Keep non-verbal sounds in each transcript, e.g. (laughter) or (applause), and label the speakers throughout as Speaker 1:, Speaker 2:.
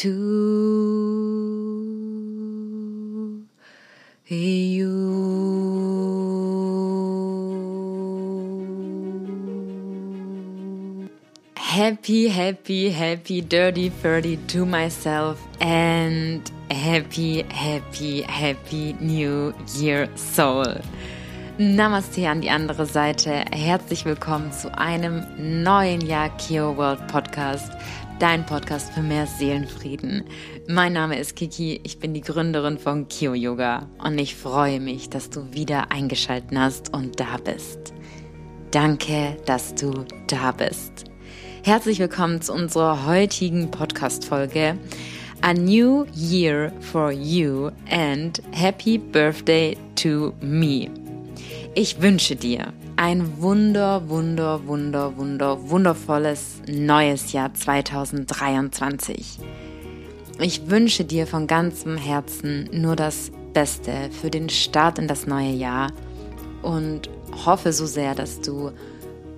Speaker 1: to you. Happy, happy, happy, dirty, thirty to myself and happy, happy, happy New Year Soul. Namaste an die andere Seite. Herzlich willkommen zu einem neuen Jahr Kio World Podcast, dein Podcast für mehr Seelenfrieden. Mein Name ist Kiki, ich bin die Gründerin von Kio Yoga und ich freue mich, dass du wieder eingeschaltet hast und da bist. Danke, dass du da bist. Herzlich willkommen zu unserer heutigen Podcast-Folge. A New Year for You and Happy Birthday to Me. Ich wünsche dir ein wunder, wunder, wunder, wunder, wundervolles neues Jahr 2023. Ich wünsche dir von ganzem Herzen nur das Beste für den Start in das neue Jahr und hoffe so sehr, dass du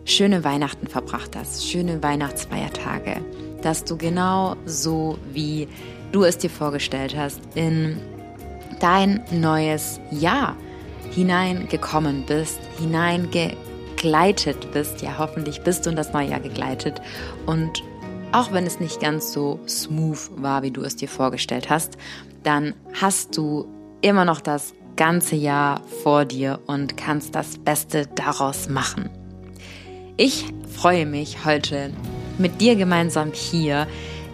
Speaker 1: schöne Weihnachten verbracht hast, schöne Weihnachtsfeiertage, dass du genau so wie du es dir vorgestellt hast in dein neues Jahr hineingekommen bist, hineingegleitet bist. Ja, hoffentlich bist du in das neue Jahr gegleitet. Und auch wenn es nicht ganz so smooth war, wie du es dir vorgestellt hast, dann hast du immer noch das ganze Jahr vor dir und kannst das Beste daraus machen. Ich freue mich heute mit dir gemeinsam hier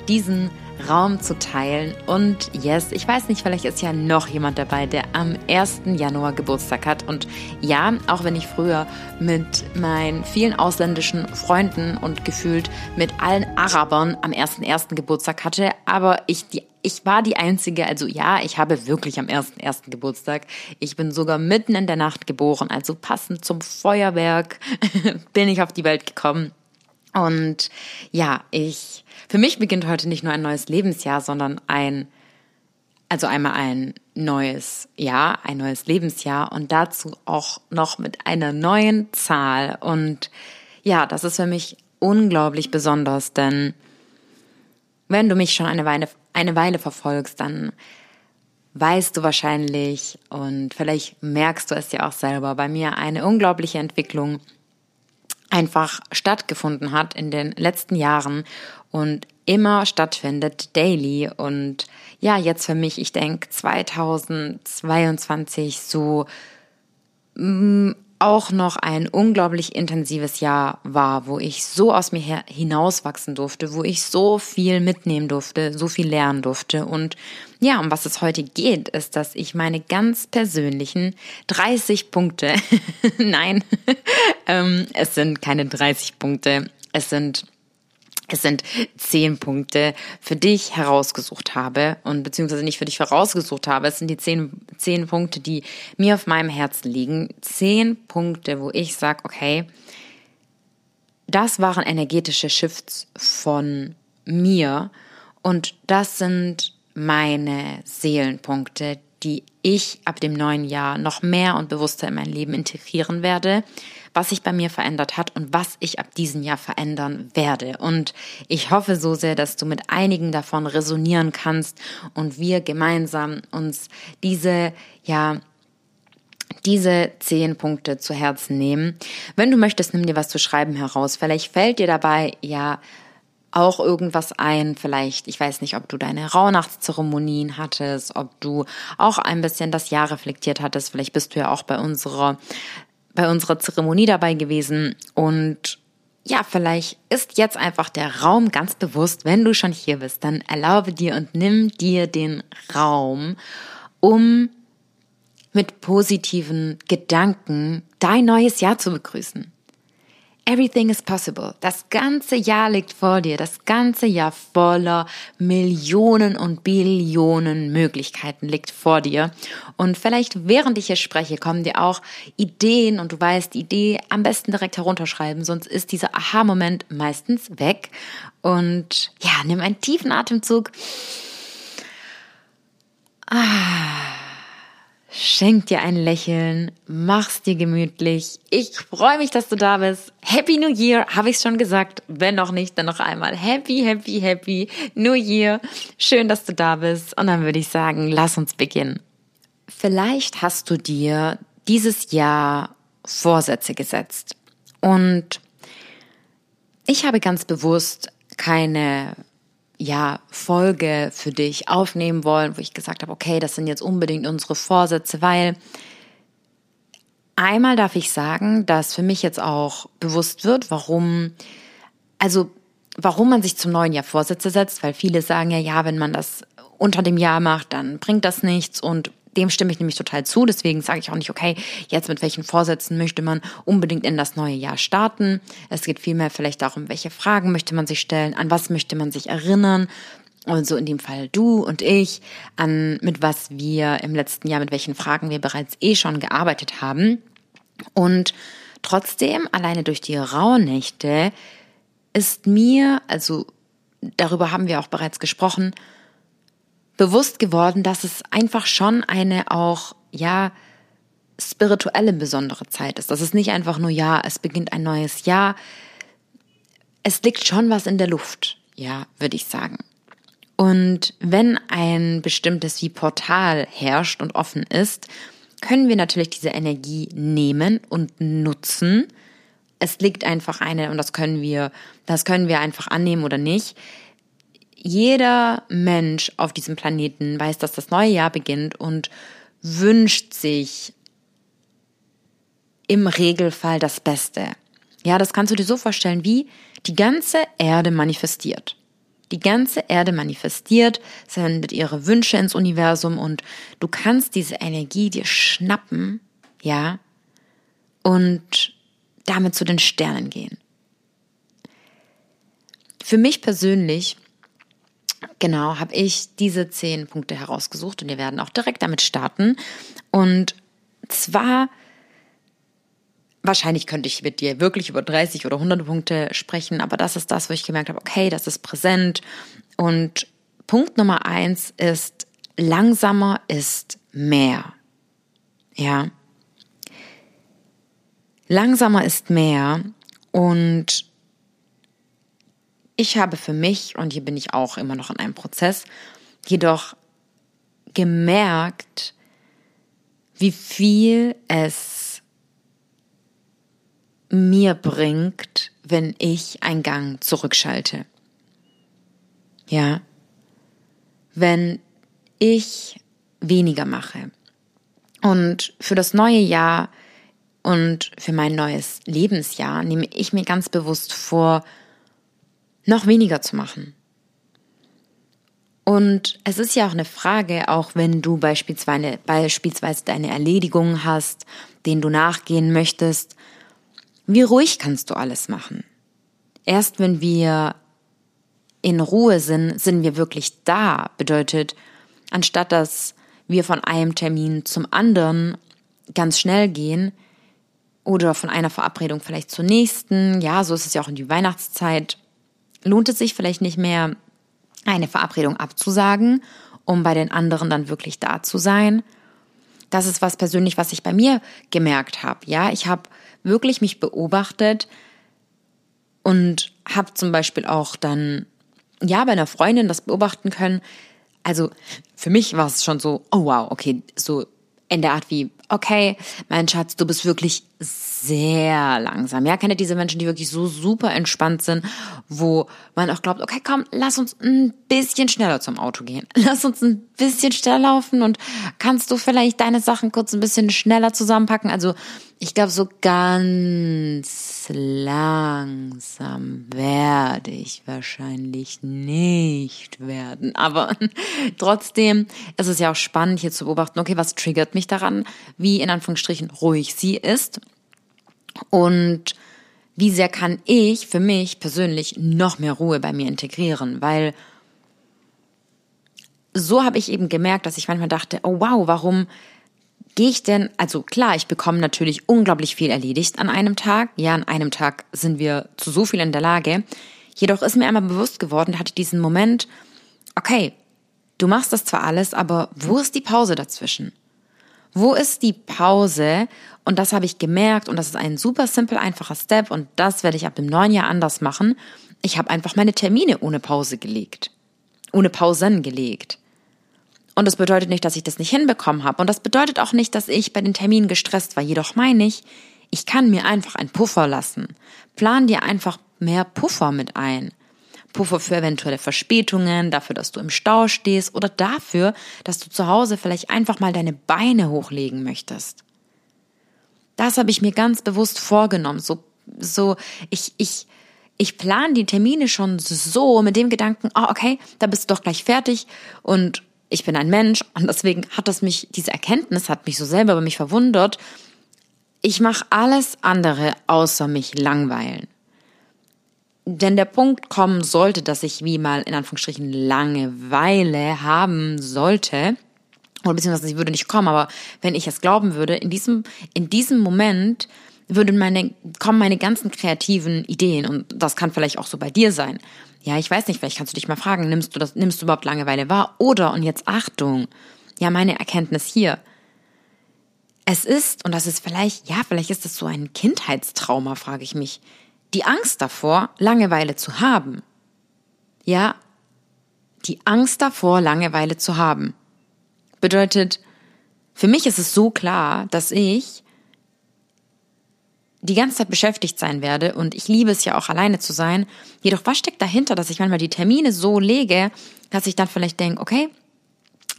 Speaker 1: diesen Raum zu teilen. Und yes, ich weiß nicht, vielleicht ist ja noch jemand dabei, der am 1. Januar Geburtstag hat. Und ja, auch wenn ich früher mit meinen vielen ausländischen Freunden und gefühlt mit allen Arabern am 1.1. Geburtstag hatte, aber ich die ich war die Einzige, also ja, ich habe wirklich am 1.1. Geburtstag. Ich bin sogar mitten in der Nacht geboren, also passend zum Feuerwerk (laughs) bin ich auf die Welt gekommen. Und ja, ich, für mich beginnt heute nicht nur ein neues Lebensjahr, sondern ein, also einmal ein neues Jahr, ein neues Lebensjahr und dazu auch noch mit einer neuen Zahl. Und ja, das ist für mich unglaublich besonders, denn wenn du mich schon eine Weile, eine Weile verfolgst, dann weißt du wahrscheinlich und vielleicht merkst du es ja auch selber bei mir eine unglaubliche Entwicklung einfach stattgefunden hat in den letzten Jahren und immer stattfindet, daily. Und ja, jetzt für mich, ich denke 2022 so mm, auch noch ein unglaublich intensives Jahr war, wo ich so aus mir hinauswachsen durfte, wo ich so viel mitnehmen durfte, so viel lernen durfte. Und ja, um was es heute geht, ist, dass ich meine ganz persönlichen 30 Punkte, (laughs) nein, (laughs) ähm, es sind keine 30 Punkte, es sind es sind zehn Punkte für dich herausgesucht habe und beziehungsweise nicht für dich herausgesucht habe. Es sind die zehn, zehn Punkte, die mir auf meinem Herzen liegen. Zehn Punkte, wo ich sage, okay, das waren energetische Shifts von mir und das sind meine Seelenpunkte, die ich ab dem neuen Jahr noch mehr und bewusster in mein Leben integrieren werde, was sich bei mir verändert hat und was ich ab diesem Jahr verändern werde. Und ich hoffe so sehr, dass du mit einigen davon resonieren kannst und wir gemeinsam uns diese, ja, diese zehn Punkte zu Herzen nehmen. Wenn du möchtest, nimm dir was zu schreiben heraus. Vielleicht fällt dir dabei ja auch irgendwas ein. Vielleicht, ich weiß nicht, ob du deine Rauhnachtszeremonien hattest, ob du auch ein bisschen das Jahr reflektiert hattest. Vielleicht bist du ja auch bei unserer bei unserer Zeremonie dabei gewesen und ja, vielleicht ist jetzt einfach der Raum ganz bewusst, wenn du schon hier bist, dann erlaube dir und nimm dir den Raum, um mit positiven Gedanken dein neues Jahr zu begrüßen. Everything is possible. Das ganze Jahr liegt vor dir. Das ganze Jahr voller Millionen und Billionen Möglichkeiten liegt vor dir. Und vielleicht während ich hier spreche, kommen dir auch Ideen und du weißt, die Idee am besten direkt herunterschreiben, sonst ist dieser Aha-Moment meistens weg. Und ja, nimm einen tiefen Atemzug. Ah. Schenk dir ein Lächeln, mach's dir gemütlich. Ich freue mich, dass du da bist. Happy New Year, habe ich schon gesagt. Wenn noch nicht, dann noch einmal. Happy, happy, happy New Year. Schön, dass du da bist. Und dann würde ich sagen, lass uns beginnen. Vielleicht hast du dir dieses Jahr Vorsätze gesetzt. Und ich habe ganz bewusst keine ja, Folge für dich aufnehmen wollen, wo ich gesagt habe, okay, das sind jetzt unbedingt unsere Vorsätze, weil einmal darf ich sagen, dass für mich jetzt auch bewusst wird, warum, also warum man sich zum neuen Jahr Vorsätze setzt, weil viele sagen ja, ja, wenn man das unter dem Jahr macht, dann bringt das nichts und dem stimme ich nämlich total zu. Deswegen sage ich auch nicht, okay, jetzt mit welchen Vorsätzen möchte man unbedingt in das neue Jahr starten. Es geht vielmehr vielleicht darum, welche Fragen möchte man sich stellen, an was möchte man sich erinnern. Und so in dem Fall du und ich, an mit was wir im letzten Jahr, mit welchen Fragen wir bereits eh schon gearbeitet haben. Und trotzdem, alleine durch die Rauhnächte, ist mir, also darüber haben wir auch bereits gesprochen, bewusst geworden, dass es einfach schon eine auch, ja, spirituelle besondere Zeit ist. Das ist nicht einfach nur, ja, es beginnt ein neues Jahr. Es liegt schon was in der Luft, ja, würde ich sagen. Und wenn ein bestimmtes wie Portal herrscht und offen ist, können wir natürlich diese Energie nehmen und nutzen. Es liegt einfach eine, und das können wir, das können wir einfach annehmen oder nicht jeder Mensch auf diesem Planeten weiß, dass das neue Jahr beginnt und wünscht sich im Regelfall das Beste. Ja, das kannst du dir so vorstellen, wie die ganze Erde manifestiert. Die ganze Erde manifestiert, sendet ihre Wünsche ins Universum und du kannst diese Energie dir schnappen, ja, und damit zu den Sternen gehen. Für mich persönlich Genau, habe ich diese zehn Punkte herausgesucht und wir werden auch direkt damit starten. Und zwar, wahrscheinlich könnte ich mit dir wirklich über 30 oder 100 Punkte sprechen, aber das ist das, wo ich gemerkt habe, okay, das ist präsent. Und Punkt Nummer eins ist, langsamer ist mehr. Ja. Langsamer ist mehr und ich habe für mich, und hier bin ich auch immer noch in einem Prozess, jedoch gemerkt, wie viel es mir bringt, wenn ich einen Gang zurückschalte. Ja. Wenn ich weniger mache. Und für das neue Jahr und für mein neues Lebensjahr nehme ich mir ganz bewusst vor, noch weniger zu machen. Und es ist ja auch eine Frage, auch wenn du beispielsweise, beispielsweise deine Erledigungen hast, denen du nachgehen möchtest, wie ruhig kannst du alles machen? Erst wenn wir in Ruhe sind, sind wir wirklich da. Bedeutet, anstatt dass wir von einem Termin zum anderen ganz schnell gehen oder von einer Verabredung vielleicht zur nächsten, ja, so ist es ja auch in die Weihnachtszeit, lohnt es sich vielleicht nicht mehr, eine Verabredung abzusagen, um bei den anderen dann wirklich da zu sein. Das ist was persönlich, was ich bei mir gemerkt habe. Ja, ich habe wirklich mich beobachtet und habe zum Beispiel auch dann ja bei einer Freundin das beobachten können. Also für mich war es schon so, oh wow, okay, so in der Art wie, okay, mein Schatz, du bist wirklich sehr langsam. Ja, kennt ihr diese Menschen, die wirklich so super entspannt sind, wo man auch glaubt, okay, komm, lass uns ein bisschen schneller zum Auto gehen. (laughs) Lass uns ein bisschen schneller laufen und kannst du vielleicht deine Sachen kurz ein bisschen schneller zusammenpacken? Also, ich glaube, so ganz langsam werde ich wahrscheinlich nicht werden. Aber (laughs) trotzdem ist es ja auch spannend, hier zu beobachten, okay, was triggert mich daran, wie in Anführungsstrichen ruhig sie ist. Und wie sehr kann ich für mich persönlich noch mehr Ruhe bei mir integrieren, weil so habe ich eben gemerkt, dass ich manchmal dachte, oh wow, warum gehe ich denn, also klar, ich bekomme natürlich unglaublich viel erledigt an einem Tag. Ja, an einem Tag sind wir zu so viel in der Lage. Jedoch ist mir einmal bewusst geworden, hatte diesen Moment, okay, du machst das zwar alles, aber wo ist die Pause dazwischen? Wo ist die Pause? Und das habe ich gemerkt und das ist ein super simpel, einfacher Step und das werde ich ab dem neuen Jahr anders machen. Ich habe einfach meine Termine ohne Pause gelegt. Ohne Pausen gelegt. Und das bedeutet nicht, dass ich das nicht hinbekommen habe. Und das bedeutet auch nicht, dass ich bei den Terminen gestresst war. Jedoch meine ich, ich kann mir einfach einen Puffer lassen. Plan dir einfach mehr Puffer mit ein. Puffer für eventuelle Verspätungen, dafür, dass du im Stau stehst oder dafür, dass du zu Hause vielleicht einfach mal deine Beine hochlegen möchtest. Das habe ich mir ganz bewusst vorgenommen. So, so, ich, ich, ich plane die Termine schon so mit dem Gedanken, oh, okay, da bist du doch gleich fertig und ich bin ein Mensch und deswegen hat das mich, diese Erkenntnis hat mich so selber über mich verwundert. Ich mache alles andere außer mich langweilen denn der Punkt kommen sollte, dass ich wie mal in Anführungsstrichen Langeweile haben sollte, oder beziehungsweise sie würde nicht kommen, aber wenn ich es glauben würde, in diesem, in diesem Moment würden meine, kommen meine ganzen kreativen Ideen und das kann vielleicht auch so bei dir sein. Ja, ich weiß nicht, vielleicht kannst du dich mal fragen, nimmst du das, nimmst du überhaupt Langeweile wahr? Oder, und jetzt Achtung, ja, meine Erkenntnis hier. Es ist, und das ist vielleicht, ja, vielleicht ist das so ein Kindheitstrauma, frage ich mich die Angst davor, Langeweile zu haben. Ja, die Angst davor, Langeweile zu haben. Bedeutet, für mich ist es so klar, dass ich die ganze Zeit beschäftigt sein werde und ich liebe es ja auch alleine zu sein. Jedoch was steckt dahinter, dass ich manchmal die Termine so lege, dass ich dann vielleicht denke, okay,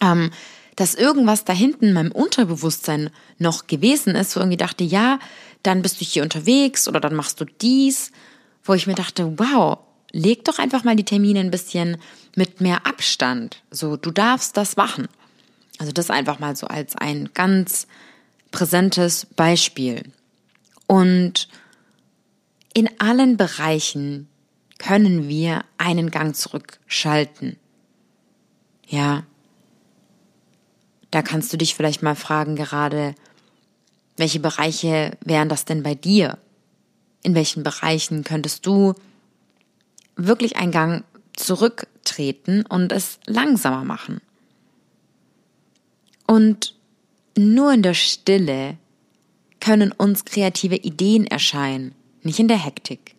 Speaker 1: ähm, dass irgendwas da hinten in meinem Unterbewusstsein noch gewesen ist, wo irgendwie dachte, ja, dann bist du hier unterwegs oder dann machst du dies, wo ich mir dachte, wow, leg doch einfach mal die Termine ein bisschen mit mehr Abstand. So, du darfst das machen. Also das einfach mal so als ein ganz präsentes Beispiel. Und in allen Bereichen können wir einen Gang zurückschalten. Ja, da kannst du dich vielleicht mal fragen gerade, welche Bereiche wären das denn bei dir? In welchen Bereichen könntest du wirklich einen Gang zurücktreten und es langsamer machen? Und nur in der Stille können uns kreative Ideen erscheinen, nicht in der Hektik.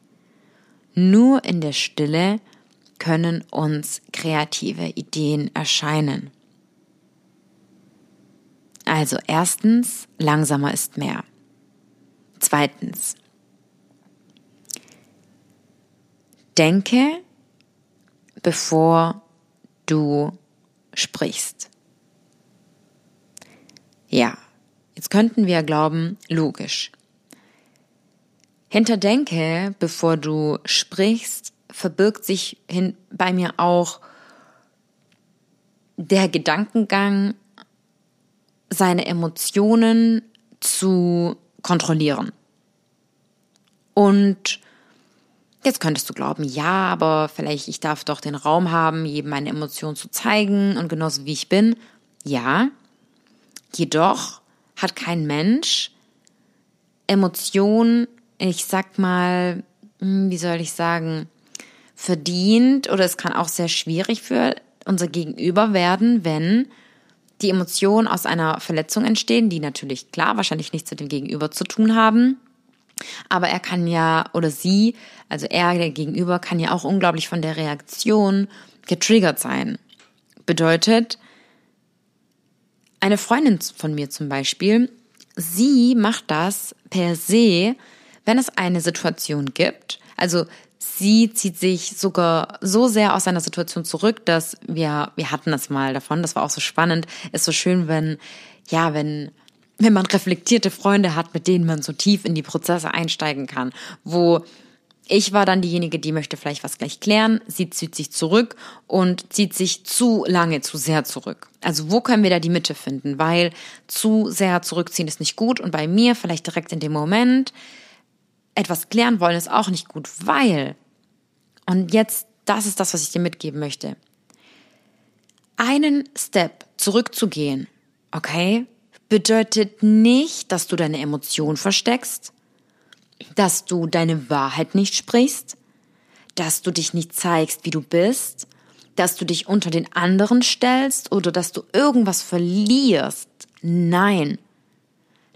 Speaker 1: Nur in der Stille können uns kreative Ideen erscheinen. Also erstens, langsamer ist mehr. Zweitens, denke, bevor du sprichst. Ja, jetzt könnten wir glauben, logisch. Hinter denke, bevor du sprichst, verbirgt sich hin bei mir auch der Gedankengang, seine Emotionen zu kontrollieren. Und jetzt könntest du glauben, ja, aber vielleicht ich darf doch den Raum haben, jedem meine Emotionen zu zeigen und genauso wie ich bin. Ja, jedoch hat kein Mensch Emotionen, ich sag mal, hm, wie soll ich sagen, verdient oder es kann auch sehr schwierig für unser Gegenüber werden, wenn die Emotionen aus einer Verletzung entstehen, die natürlich klar wahrscheinlich nichts mit dem Gegenüber zu tun haben. Aber er kann ja, oder sie, also er, der Gegenüber, kann ja auch unglaublich von der Reaktion getriggert sein. Bedeutet, eine Freundin von mir zum Beispiel, sie macht das per se, wenn es eine Situation gibt. Also sie zieht sich sogar so sehr aus einer Situation zurück, dass wir, wir hatten das mal davon, das war auch so spannend, ist so schön, wenn, ja, wenn, wenn man reflektierte Freunde hat, mit denen man so tief in die Prozesse einsteigen kann, wo ich war dann diejenige, die möchte vielleicht was gleich klären. Sie zieht sich zurück und zieht sich zu lange, zu sehr zurück. Also wo können wir da die Mitte finden? Weil zu sehr zurückziehen ist nicht gut und bei mir vielleicht direkt in dem Moment etwas klären wollen ist auch nicht gut, weil, und jetzt, das ist das, was ich dir mitgeben möchte, einen Step zurückzugehen, okay, bedeutet nicht, dass du deine Emotion versteckst, dass du deine Wahrheit nicht sprichst, dass du dich nicht zeigst, wie du bist, dass du dich unter den anderen stellst oder dass du irgendwas verlierst. Nein.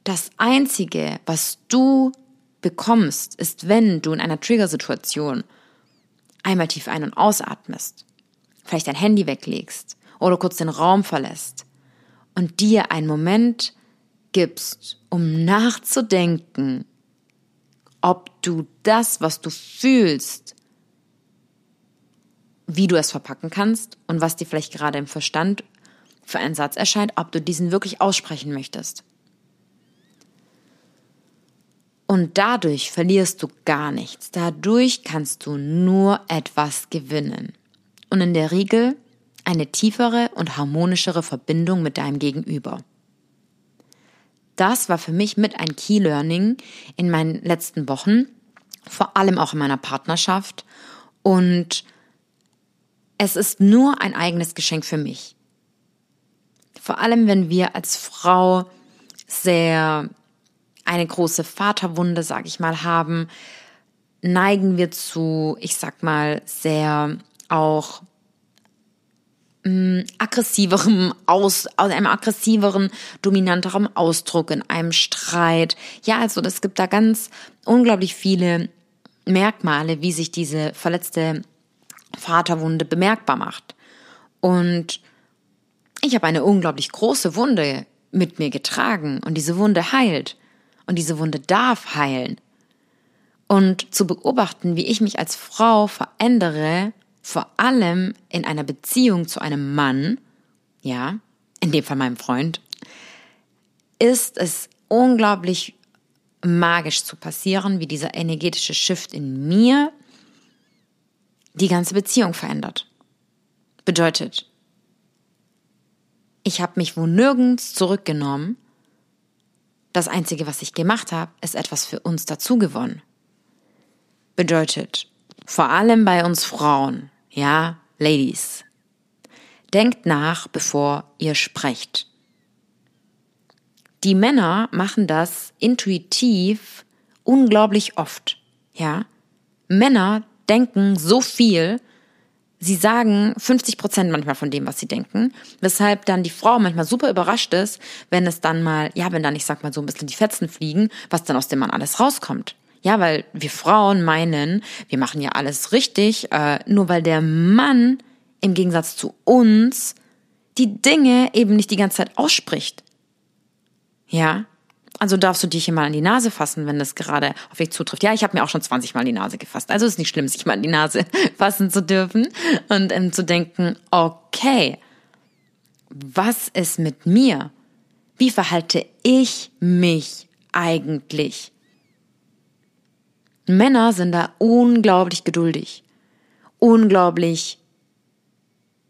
Speaker 1: Das Einzige, was du bekommst, ist, wenn du in einer Triggersituation einmal tief ein- und ausatmest, vielleicht dein Handy weglegst oder kurz den Raum verlässt und dir einen Moment gibst, um nachzudenken, ob du das, was du fühlst, wie du es verpacken kannst und was dir vielleicht gerade im Verstand für einen Satz erscheint, ob du diesen wirklich aussprechen möchtest. Und dadurch verlierst du gar nichts. Dadurch kannst du nur etwas gewinnen. Und in der Regel eine tiefere und harmonischere Verbindung mit deinem Gegenüber. Das war für mich mit ein Key Learning in meinen letzten Wochen, vor allem auch in meiner Partnerschaft. Und es ist nur ein eigenes Geschenk für mich. Vor allem, wenn wir als Frau sehr eine große Vaterwunde, sag ich mal, haben, neigen wir zu, ich sag mal, sehr auch mh, mm, aggressiverem aus, aus einem aggressiveren, dominanteren Ausdruck in einem Streit. Ja, also es gibt da ganz unglaublich viele Merkmale, wie sich diese verletzte Vaterwunde bemerkbar macht. Und ich habe eine unglaublich große Wunde mit mir getragen und diese Wunde heilt und diese Wunde darf heilen. Und zu beobachten, wie ich mich als Frau verändere, vor allem in einer Beziehung zu einem Mann, ja, in dem Fall meinem Freund, ist es unglaublich magisch zu passieren, wie dieser energetische Shift in mir die ganze Beziehung verändert. Bedeutet, ich habe mich wo nirgends zurückgenommen. Das Einzige, was ich gemacht habe, ist etwas für uns dazugewonnen. Bedeutet, vor allem bei uns Frauen, ja, Ladies, denkt nach, bevor ihr sprecht. Die Männer machen das intuitiv unglaublich oft, ja. Männer denken so viel, sie sagen 50 Prozent manchmal von dem, was sie denken, weshalb dann die Frau manchmal super überrascht ist, wenn es dann mal, ja, wenn dann, ich sag mal so ein bisschen die Fetzen fliegen, was dann aus dem Mann alles rauskommt. Ja, weil wir Frauen meinen, wir machen ja alles richtig, äh, nur weil der Mann im Gegensatz zu uns die Dinge eben nicht die ganze Zeit ausspricht. Ja, also darfst du dich hier mal an die Nase fassen, wenn das gerade auf dich zutrifft. Ja, ich habe mir auch schon 20 Mal die Nase gefasst. Also ist nicht schlimm, sich mal an die Nase (laughs) fassen zu dürfen und ähm, zu denken, okay, was ist mit mir? Wie verhalte ich mich eigentlich? Männer sind da unglaublich geduldig, unglaublich,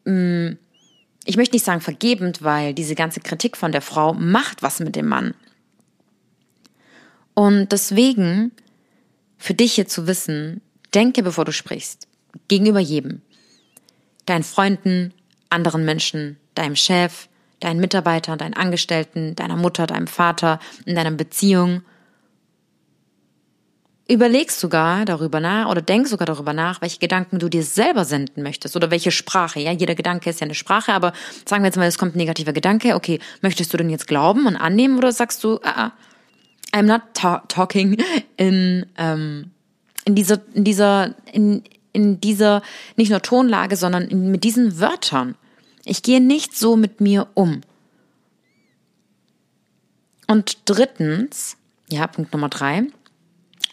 Speaker 1: mh, mm, ich möchte nicht sagen vergebend, weil diese ganze Kritik von der Frau macht was mit dem Mann. Und deswegen, für dich hier zu wissen, denke, bevor du sprichst, gegenüber jedem. Deinen Freunden, anderen Menschen, deinem Chef, deinen Mitarbeitern, deinen Angestellten, deiner Mutter, deinem Vater, in deiner Beziehung. Überlegst sogar darüber nach oder denkst sogar darüber nach, welche Gedanken du dir selber senden möchtest oder welche Sprache. Ja, jeder Gedanke ist ja eine Sprache, aber sagen wir jetzt mal, es kommt ein negativer Gedanke. Okay, möchtest du den jetzt glauben und annehmen oder sagst du, ah, ah I'm not ta talking in, ähm, in dieser, in dieser, in, in dieser, nicht nur Tonlage, sondern in, mit diesen Wörtern. Ich gehe nicht so mit mir um. Und drittens, ja, Punkt Nummer drei,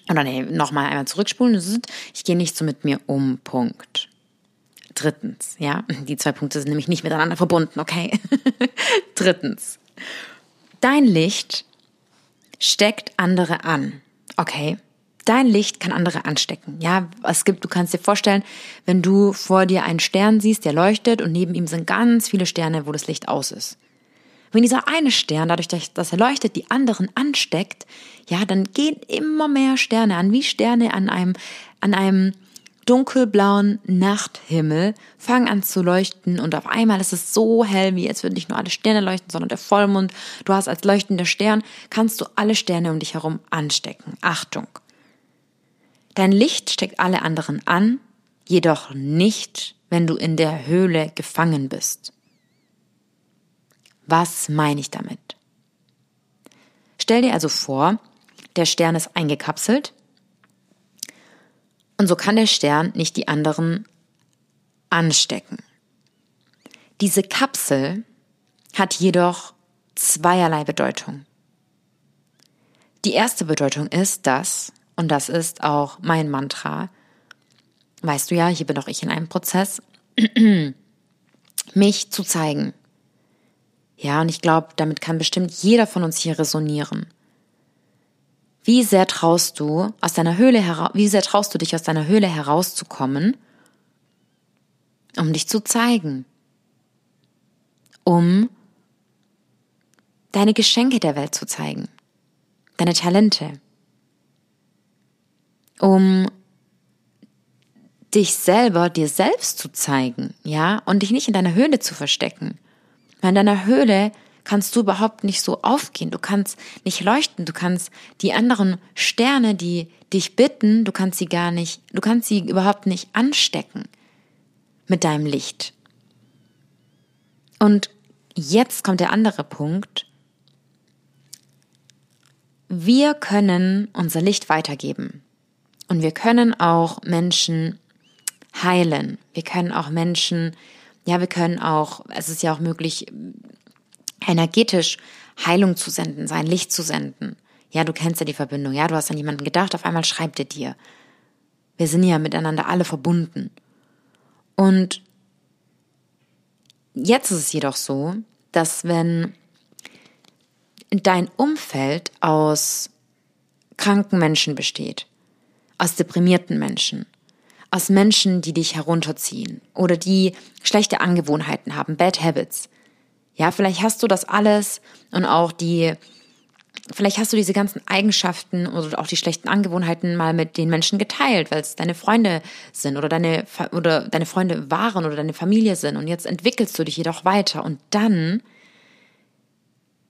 Speaker 1: oder nee, nochmal einmal zurückspulen, ich gehe nicht so mit mir um, Punkt. Drittens, ja, die zwei Punkte sind nämlich nicht miteinander verbunden, okay? (laughs) Drittens, dein Licht steckt andere an. Okay. Dein Licht kann andere anstecken. Ja, es gibt, du kannst dir vorstellen, wenn du vor dir einen Stern siehst, der leuchtet und neben ihm sind ganz viele Sterne, wo das Licht aus ist. Wenn dieser eine Stern, dadurch, dass er leuchtet, die anderen ansteckt, ja, dann gehen immer mehr Sterne an, wie Sterne an einem, an einem dunkelblauen Nachthimmel, fangen an zu leuchten und auf einmal ist es so hell, wie jetzt würden nicht nur alle Sterne leuchten, sondern der Vollmond. Du hast als leuchtender Stern, kannst du alle Sterne um dich herum anstecken. Achtung! Dein Licht steckt alle anderen an, jedoch nicht, wenn du in der Höhle gefangen bist. Was meine ich damit? Stell dir also vor, der Stern ist eingekapselt und so kann der Stern nicht die anderen anstecken. Diese Kapsel hat jedoch zweierlei Bedeutung. Die erste Bedeutung ist, dass, und das ist auch mein Mantra, weißt du ja, hier bin auch ich in einem Prozess, (clears throat) mich zu zeigen, ja, und ich glaube, damit kann bestimmt jeder von uns hier resonieren. Wie sehr traust du aus deiner Höhle heraus, wie sehr traust du dich aus deiner Höhle herauszukommen, um dich zu zeigen, um deine Geschenke der Welt zu zeigen, deine Talente, um dich selber dir selbst zu zeigen, ja, und dich nicht in deiner Höhle zu verstecken. Weil in deiner Höhle kannst du überhaupt nicht so aufgehen. Du kannst nicht leuchten. Du kannst die anderen Sterne, die dich bitten, du kannst sie gar nicht, du kannst sie überhaupt nicht anstecken mit deinem Licht. Und jetzt kommt der andere Punkt. Wir können unser Licht weitergeben. Und wir können auch Menschen heilen. Wir können auch Menschen ja, wir können auch, es ist ja auch möglich, energetisch Heilung zu senden, sein Licht zu senden. Ja, du kennst ja die Verbindung. Ja, du hast an jemanden gedacht, auf einmal schreibt er dir. Wir sind ja miteinander alle verbunden. Und jetzt ist es jedoch so, dass wenn dein Umfeld aus kranken Menschen besteht, aus deprimierten Menschen, aus Menschen, die dich herunterziehen oder die schlechte Angewohnheiten haben, Bad Habits. Ja, vielleicht hast du das alles und auch die, vielleicht hast du diese ganzen Eigenschaften oder auch die schlechten Angewohnheiten mal mit den Menschen geteilt, weil es deine Freunde sind oder deine, oder deine Freunde waren oder deine Familie sind. Und jetzt entwickelst du dich jedoch weiter. Und dann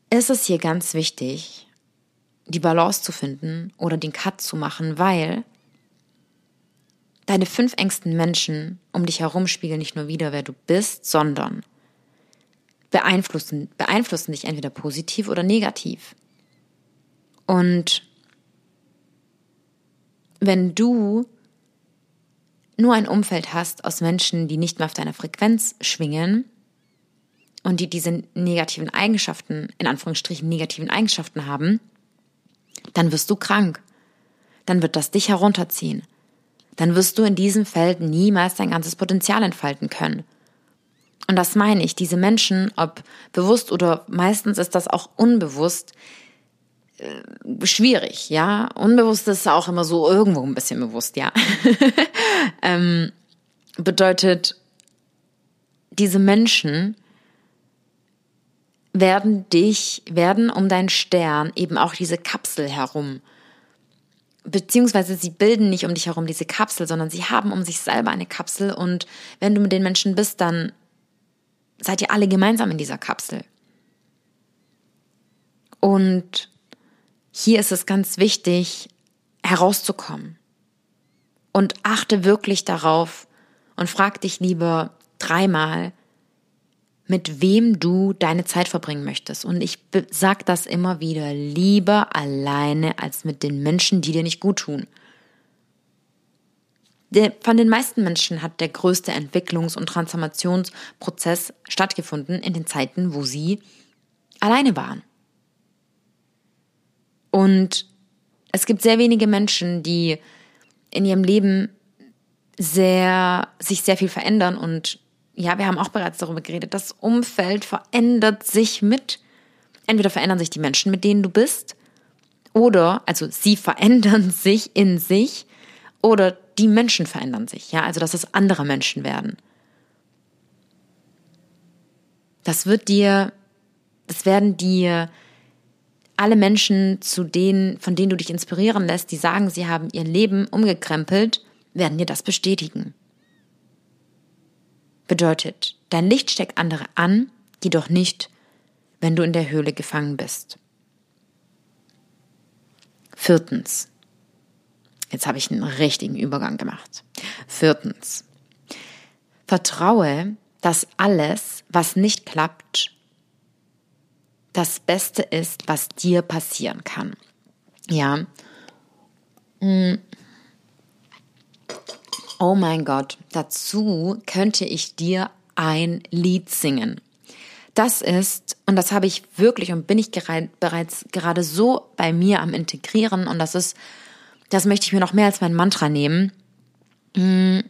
Speaker 1: ist es hier ganz wichtig, die Balance zu finden oder den Cut zu machen, weil Deine fünf engsten Menschen um dich herum spiegeln nicht nur wieder, wer du bist, sondern beeinflussen, beeinflussen dich entweder positiv oder negativ. Und wenn du nur ein Umfeld hast aus Menschen, die nicht mehr auf deiner Frequenz schwingen und die diese negativen Eigenschaften, in Anführungsstrichen negativen Eigenschaften haben, dann wirst du krank. Dann wird das dich herunterziehen dann wirst du in diesem Feld niemals dein ganzes Potenzial entfalten können. Und das meine ich, diese Menschen, ob bewusst oder meistens ist das auch unbewusst, äh, schwierig, ja. Unbewusst ist auch immer so irgendwo ein bisschen bewusst, ja. (laughs) ähm, bedeutet, diese Menschen werden dich, werden um deinen Stern eben auch diese Kapsel herum beziehungsweise sie bilden nicht um dich herum diese Kapsel, sondern sie haben um sich selber eine Kapsel und wenn du mit den Menschen bist, dann seid ihr alle gemeinsam in dieser Kapsel. Und hier ist es ganz wichtig, herauszukommen. Und achte wirklich darauf und frag dich lieber dreimal, mit wem du deine Zeit verbringen möchtest. Und ich sag das immer wieder, lieber alleine als mit den Menschen, die dir nicht gut tun. Der, von den meisten Menschen hat der größte Entwicklungs- und Transformationsprozess stattgefunden in den Zeiten, wo sie alleine waren. Und es gibt sehr wenige Menschen, die in ihrem Leben sehr, sich sehr viel verändern und ja, wir haben auch bereits darüber geredet, das Umfeld verändert sich mit. Entweder verändern sich die Menschen, mit denen du bist, oder, also sie verändern (laughs) sich in sich, oder die Menschen verändern sich, ja, also dass es andere Menschen werden. Das wird dir Das werden dir alle Menschen, zu denen, von denen du dich inspirieren lässt, die sagen, sie haben ihr Leben umgekrempelt, werden dir das bestätigen. Bedeutet, dein Licht steckt andere an, jedoch nicht, wenn du in der Höhle gefangen bist. Viertens. Jetzt habe ich einen richtigen Übergang gemacht. Viertens. Vertraue, dass alles, was nicht klappt, das Beste ist, was dir passieren kann. Ja. Hm. Oh mein Gott, dazu könnte ich dir ein Lied singen. Das ist, und das habe ich wirklich und bin ich bereits gerade so bei mir am Integrieren, und das ist, das möchte ich mir noch mehr als mein Mantra nehmen. Hm.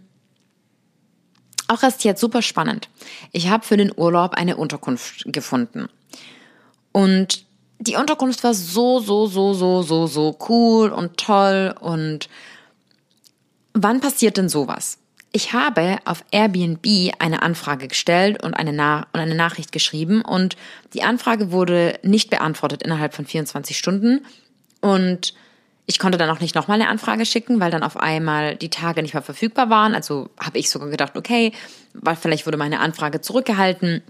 Speaker 1: Auch ist jetzt super spannend. Ich habe für den Urlaub eine Unterkunft gefunden. Und die Unterkunft war so, so, so, so, so, so cool und toll. Und wann passiert denn sowas? Ich habe auf Airbnb eine Anfrage gestellt und eine, Na und eine Nachricht geschrieben und die Anfrage wurde nicht beantwortet innerhalb von 24 Stunden und ich konnte dann auch nicht nochmal eine Anfrage schicken, weil dann auf einmal die Tage nicht mehr verfügbar waren. Also habe ich sogar gedacht, okay, weil vielleicht wurde meine Anfrage zurückgehalten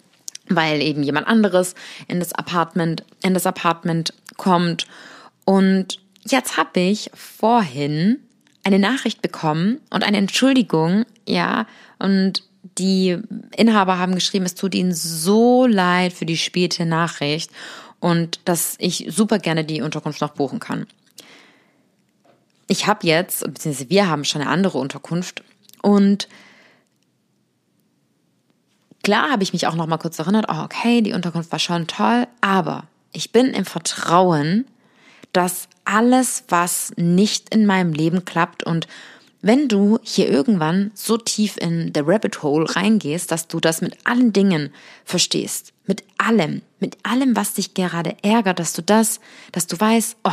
Speaker 1: weil eben jemand anderes in das Apartment, in das Apartment kommt. Und jetzt habe ich vorhin eine Nachricht bekommen und eine Entschuldigung, ja, und die Inhaber haben geschrieben, es tut ihnen so leid für die späte Nachricht und dass ich super gerne die Unterkunft noch buchen kann. Ich habe jetzt, beziehungsweise wir haben schon eine andere Unterkunft und Klar habe ich mich auch noch mal kurz erinnert, oh, okay, die Unterkunft war schon toll, aber ich bin im Vertrauen, dass alles, was nicht in meinem Leben klappt und wenn du hier irgendwann so tief in the rabbit hole reingehst, dass du das mit allen Dingen verstehst, mit allem, mit allem, was dich gerade ärgert, dass du das, dass du weißt, oh,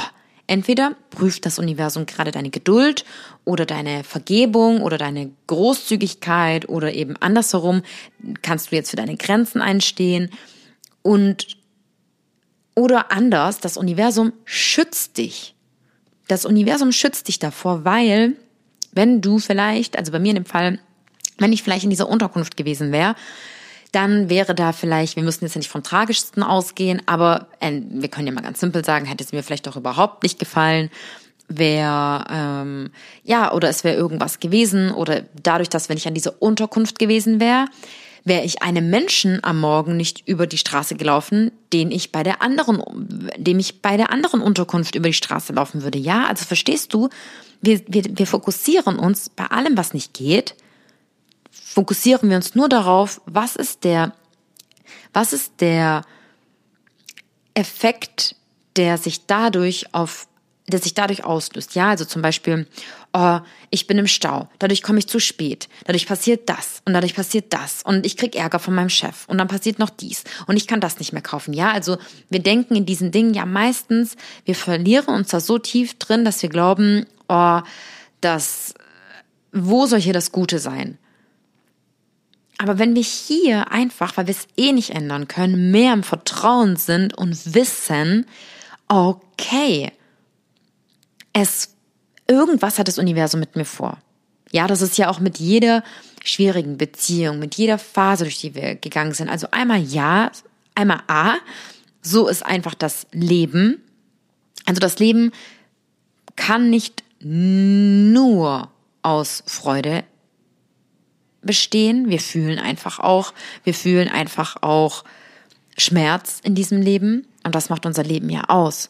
Speaker 1: Entweder prüft das Universum gerade deine Geduld oder deine Vergebung oder deine Großzügigkeit oder eben andersherum kannst du jetzt für deine Grenzen einstehen und oder anders, das Universum schützt dich. Das Universum schützt dich davor, weil wenn du vielleicht, also bei mir in dem Fall, wenn ich vielleicht in dieser Unterkunft gewesen wäre, dann wäre da vielleicht, wir müssen jetzt ja nicht vom Tragischsten ausgehen, aber äh, wir können ja mal ganz simpel sagen, hätte es mir vielleicht doch überhaupt nicht gefallen, wäre, ähm, ja, oder es wäre irgendwas gewesen, oder dadurch, dass wenn ich an dieser Unterkunft gewesen wäre, wäre ich einem Menschen am Morgen nicht über die Straße gelaufen, den ich bei der anderen, dem ich bei der anderen Unterkunft über die Straße laufen würde. Ja, also verstehst du, wir, wir, wir fokussieren uns bei allem, was nicht geht, fokussieren wir uns nur darauf, was ist der, was ist der Effekt, der sich dadurch auf der sich dadurch auslöst. Ja, also zum Beispiel, oh, ich bin im Stau, dadurch komme ich zu spät, dadurch passiert das und dadurch passiert das und ich krieg Ärger von meinem Chef und dann passiert noch dies und ich kann das nicht mehr kaufen. Ja, also wir denken in diesen Dingen ja meistens, wir verlieren uns da so tief drin, dass wir glauben, oh, das, wo soll hier das Gute sein? Aber wenn wir hier einfach, weil wir es eh nicht ändern können, mehr im Vertrauen sind und wissen, okay, es, irgendwas hat das Universum mit mir vor. Ja, das ist ja auch mit jeder schwierigen Beziehung, mit jeder Phase, durch die wir gegangen sind. Also einmal ja, einmal A, so ist einfach das Leben. Also das Leben kann nicht nur aus Freude bestehen. Wir fühlen einfach auch, wir fühlen einfach auch Schmerz in diesem Leben und das macht unser Leben ja aus.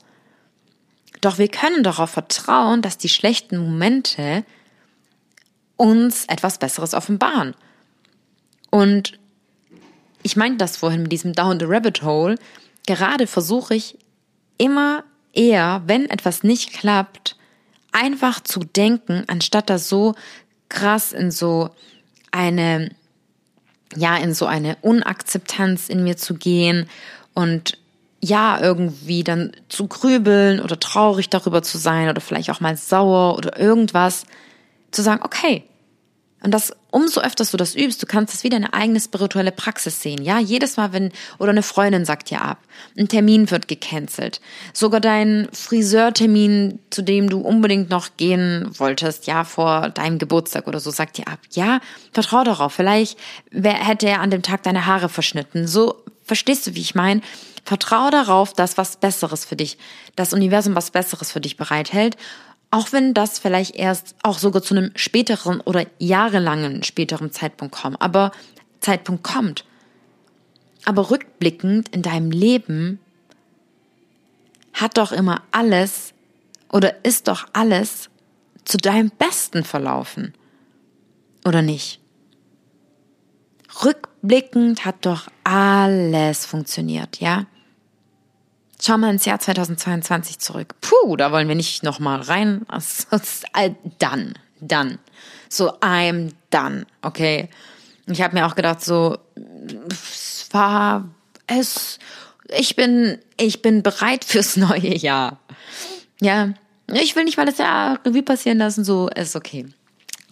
Speaker 1: Doch wir können darauf vertrauen, dass die schlechten Momente uns etwas Besseres offenbaren. Und ich meinte das vorhin mit diesem Down the Rabbit Hole. Gerade versuche ich immer eher, wenn etwas nicht klappt, einfach zu denken, anstatt da so krass in so eine, ja, in so eine Unakzeptanz in mir zu gehen und ja, irgendwie dann zu grübeln oder traurig darüber zu sein oder vielleicht auch mal sauer oder irgendwas, zu sagen, okay, Und das, umso öfters du das übst, du kannst das wie deine eigene spirituelle Praxis sehen. Ja, jedes Mal, wenn, oder eine Freundin sagt dir ab, ein Termin wird gecancelt. Sogar dein Friseurtermin, zu dem du unbedingt noch gehen wolltest, ja, vor deinem Geburtstag oder so, sagt dir ab. Ja, vertrau darauf. Vielleicht hätte er an dem Tag deine Haare verschnitten. So, verstehst du, wie ich meine? Vertrau darauf, dass was Besseres für dich, das Universum was Besseres für dich bereithält. Auch wenn das vielleicht erst auch sogar zu einem späteren oder jahrelangen späteren Zeitpunkt kommt. Aber Zeitpunkt kommt. Aber rückblickend in deinem Leben hat doch immer alles oder ist doch alles zu deinem Besten verlaufen. Oder nicht? Rückblickend hat doch alles funktioniert, ja? Schau mal ins Jahr 2022 zurück. Puh, da wollen wir nicht nochmal rein. Dann, dann. So, I'm done, okay? Ich habe mir auch gedacht, so, es war es, ich bin, ich bin bereit fürs neue Jahr. Ja, ich will nicht mal das Jahr Revue passieren lassen, so, ist okay.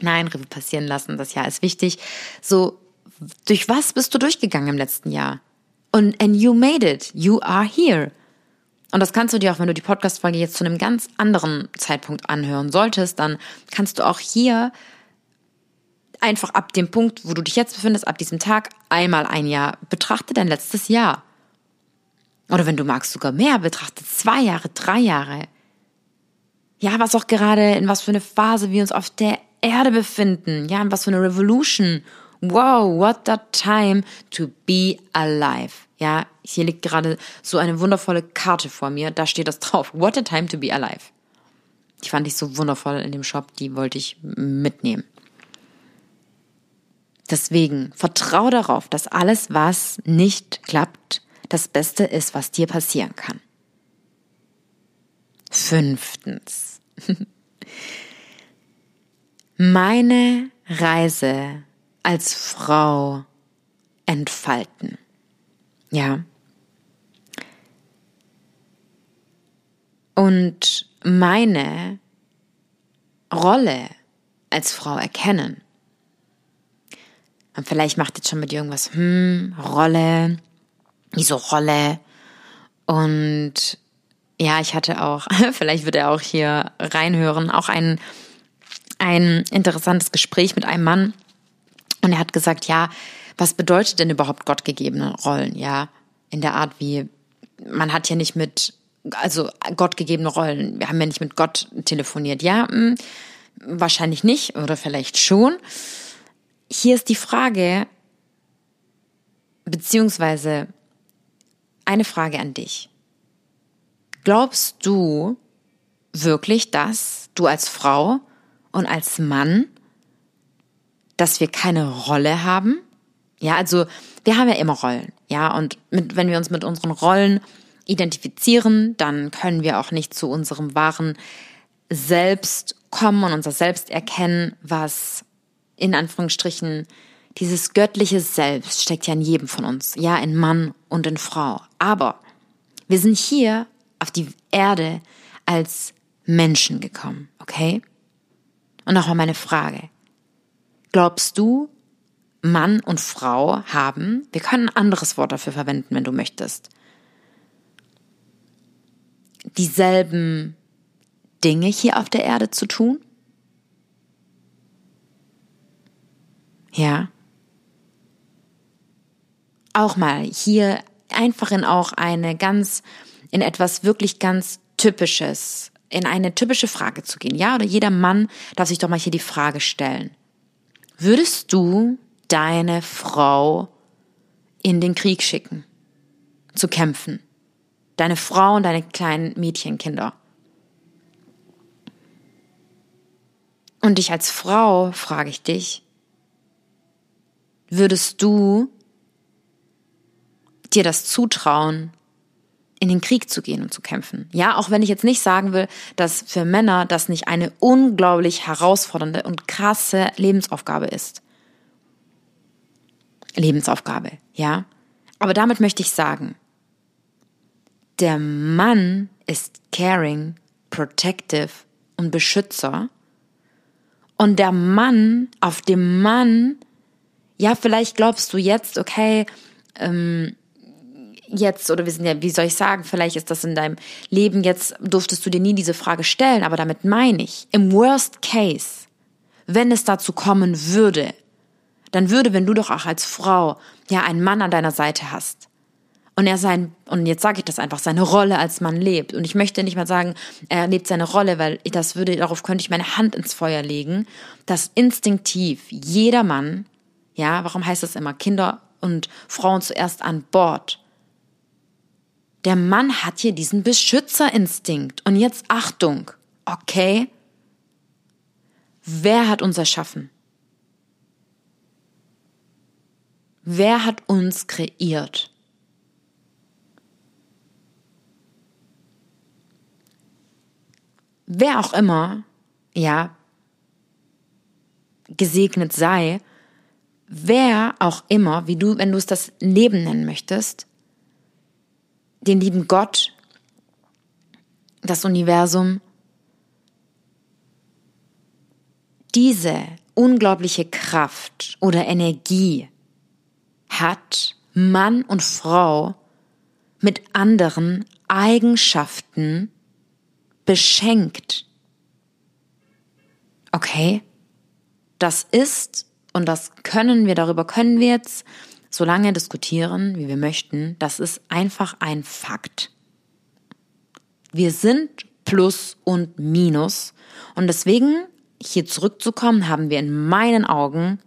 Speaker 1: Nein, Revue passieren lassen, das Jahr ist wichtig. So, durch was bist du durchgegangen im letzten Jahr? Und, and you made it. You are here. Und das kannst du dir auch, wenn du die Podcast-Folge jetzt zu einem ganz anderen Zeitpunkt anhören solltest, dann kannst du auch hier einfach ab dem Punkt, wo du dich jetzt befindest, ab diesem Tag, einmal ein Jahr, betrachte dein letztes Jahr. Oder wenn du magst, sogar mehr, betrachte zwei Jahre, drei Jahre. Ja, was auch gerade, in was für eine Phase wir uns auf der Erde befinden. Ja, in was für eine Revolution. Wow, what a time to be alive. Ja, hier liegt gerade so eine wundervolle Karte vor mir. Da steht das drauf. What a time to be alive. Die fand ich so wundervoll in dem Shop. Die wollte ich mitnehmen. Deswegen vertraue darauf, dass alles, was nicht klappt, das Beste ist, was dir passieren kann. Fünftens. (laughs) Meine Reise als Frau entfalten. Ja. Und meine Rolle als Frau erkennen. Und vielleicht macht jetzt schon mit irgendwas, hm, Rolle, wieso Rolle? Und ja, ich hatte auch, (laughs) vielleicht wird er auch hier reinhören, auch ein, ein interessantes Gespräch mit einem Mann. Und er hat gesagt, ja, was bedeutet denn überhaupt gottgegebene Rollen, ja? In der Art wie, man hat ja nicht mit, also gottgegebene Rollen, wir haben ja nicht mit Gott telefoniert, ja? Hm, wahrscheinlich nicht oder vielleicht schon. Hier ist die Frage, beziehungsweise eine Frage an dich. Glaubst du wirklich, dass du als Frau und als Mann, dass wir keine Rolle haben? Ja, also wir haben ja immer Rollen, ja, und mit, wenn wir uns mit unseren Rollen identifizieren, dann können wir auch nicht zu unserem wahren Selbst kommen und unser Selbst erkennen, was in Anführungsstrichen dieses göttliche Selbst steckt ja in jedem von uns, ja, in Mann und in Frau. Aber wir sind hier auf die Erde als Menschen gekommen, okay? Und nochmal meine Frage. Glaubst du, Mann und Frau haben, wir können ein anderes Wort dafür verwenden, wenn du möchtest, dieselben Dinge hier auf der Erde zu tun? Ja. Auch mal hier einfach in auch eine ganz, in etwas wirklich ganz Typisches, in eine typische Frage zu gehen. Ja, oder jeder Mann darf sich doch mal hier die Frage stellen. Würdest du deine Frau in den Krieg schicken, zu kämpfen. Deine Frau und deine kleinen Mädchenkinder. Und dich als Frau frage ich dich, würdest du dir das zutrauen, in den Krieg zu gehen und zu kämpfen? Ja, auch wenn ich jetzt nicht sagen will, dass für Männer das nicht eine unglaublich herausfordernde und krasse Lebensaufgabe ist. Lebensaufgabe, ja. Aber damit möchte ich sagen, der Mann ist caring, protective und Beschützer. Und der Mann, auf dem Mann, ja, vielleicht glaubst du jetzt, okay, ähm, jetzt, oder wir sind ja, wie soll ich sagen, vielleicht ist das in deinem Leben jetzt, durftest du dir nie diese Frage stellen, aber damit meine ich, im Worst Case, wenn es dazu kommen würde, dann würde, wenn du doch auch als Frau ja einen Mann an deiner Seite hast und er sein, und jetzt sage ich das einfach, seine Rolle als Mann lebt. Und ich möchte nicht mal sagen, er lebt seine Rolle, weil das würde, darauf könnte ich meine Hand ins Feuer legen, dass instinktiv jeder Mann, ja, warum heißt das immer, Kinder und Frauen zuerst an Bord, der Mann hat hier diesen Beschützerinstinkt. Und jetzt Achtung, okay? Wer hat uns erschaffen? Wer hat uns kreiert? Wer auch immer, ja, gesegnet sei, wer auch immer, wie du, wenn du es das Leben nennen möchtest, den lieben Gott, das Universum, diese unglaubliche Kraft oder Energie hat Mann und Frau mit anderen Eigenschaften beschenkt. Okay? Das ist, und das können wir, darüber können wir jetzt so lange diskutieren, wie wir möchten, das ist einfach ein Fakt. Wir sind Plus und Minus. Und deswegen, hier zurückzukommen, haben wir in meinen Augen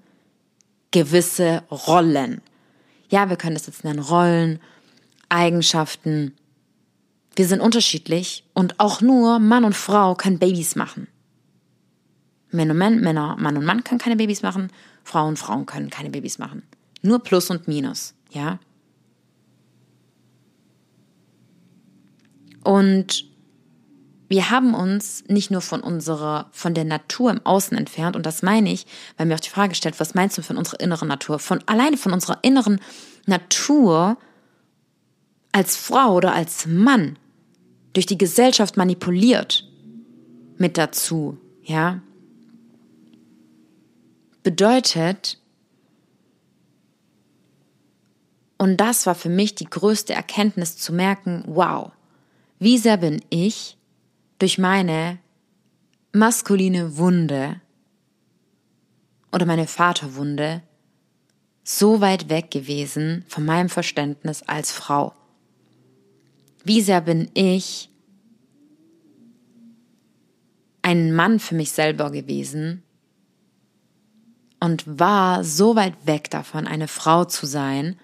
Speaker 1: gewisse Rollen. Ja, wir können das jetzt nennen Rollen, Eigenschaften. Wir sind unterschiedlich und auch nur Mann und Frau können Babys machen. Männer, Männer, Mann und Mann können keine Babys machen, Frauen und Frauen können keine Babys machen. Nur Plus und Minus, ja. Und wir haben uns nicht nur von unserer, von der Natur im Außen entfernt, und das meine ich, weil mir auch die Frage stellt, was meinst du von unserer inneren Natur? Von alleine von unserer inneren Natur als Frau oder als Mann durch die Gesellschaft manipuliert mit dazu, ja? Bedeutet, Und das war für mich die größte Erkenntnis zu merken, wow, wie sehr bin ich durch meine maskuline Wunde oder meine Vaterwunde so weit weg gewesen von meinem Verständnis als Frau. Wie sehr bin ich ein Mann für mich selber gewesen und war so weit weg davon, eine Frau zu sein,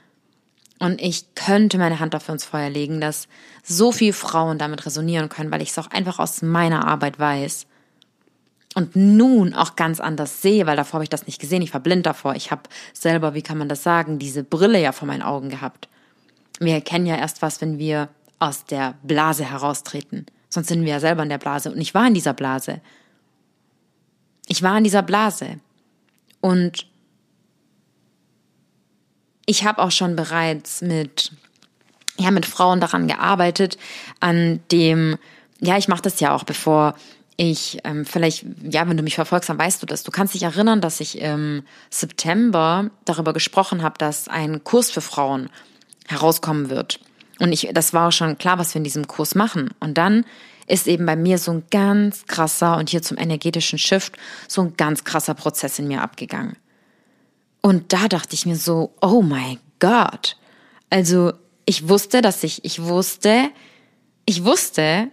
Speaker 1: und ich könnte meine Hand dafür ins Feuer legen, dass so viele Frauen damit resonieren können, weil ich es auch einfach aus meiner Arbeit weiß. Und nun auch ganz anders sehe, weil davor habe ich das nicht gesehen. Ich war blind davor. Ich habe selber, wie kann man das sagen, diese Brille ja vor meinen Augen gehabt. Wir erkennen ja erst was, wenn wir aus der Blase heraustreten. Sonst sind wir ja selber in der Blase. Und ich war in dieser Blase. Ich war in dieser Blase. Und ich habe auch schon bereits mit ja mit Frauen daran gearbeitet, an dem ja ich mache das ja auch bevor ich ähm, vielleicht ja wenn du mich verfolgst dann weißt du das. Du kannst dich erinnern dass ich im September darüber gesprochen habe dass ein Kurs für Frauen herauskommen wird. Und ich das war auch schon klar was wir in diesem Kurs machen. Und dann ist eben bei mir so ein ganz krasser und hier zum energetischen Shift so ein ganz krasser Prozess in mir abgegangen und da dachte ich mir so, oh my God. Also ich wusste, dass ich, ich wusste, ich wusste,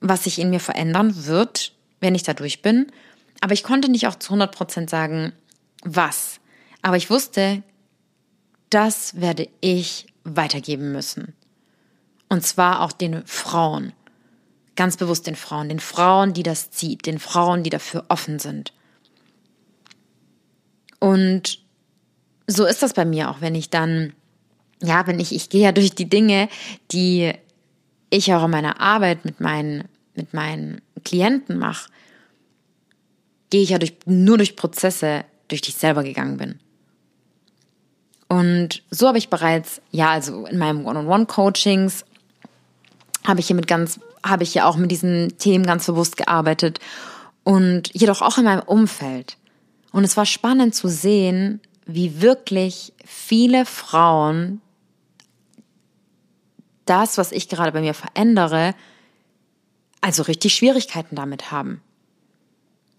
Speaker 1: was sich in mir verändern wird, wenn ich da durch bin. Aber ich konnte nicht auch zu 100 Prozent sagen, was. Aber ich wusste, das werde ich weitergeben müssen. Und zwar auch den Frauen. Ganz bewusst den Frauen. Den Frauen, die das zieht. Den Frauen, die dafür offen sind. Und so ist das bei mir auch, wenn ich dann, ja, wenn ich, ich gehe ja durch die Dinge, die ich auch in meiner Arbeit mit meinen, mit meinen Klienten mache, gehe ich ja durch, nur durch Prozesse, durch die ich selber gegangen bin. Und so habe ich bereits, ja, also in meinem One-on-One-Coachings habe ich hier mit ganz, habe ich ja auch mit diesen Themen ganz bewusst gearbeitet Und jedoch auch in meinem Umfeld. Und es war spannend zu sehen, wie wirklich viele Frauen das, was ich gerade bei mir verändere, also richtig Schwierigkeiten damit haben.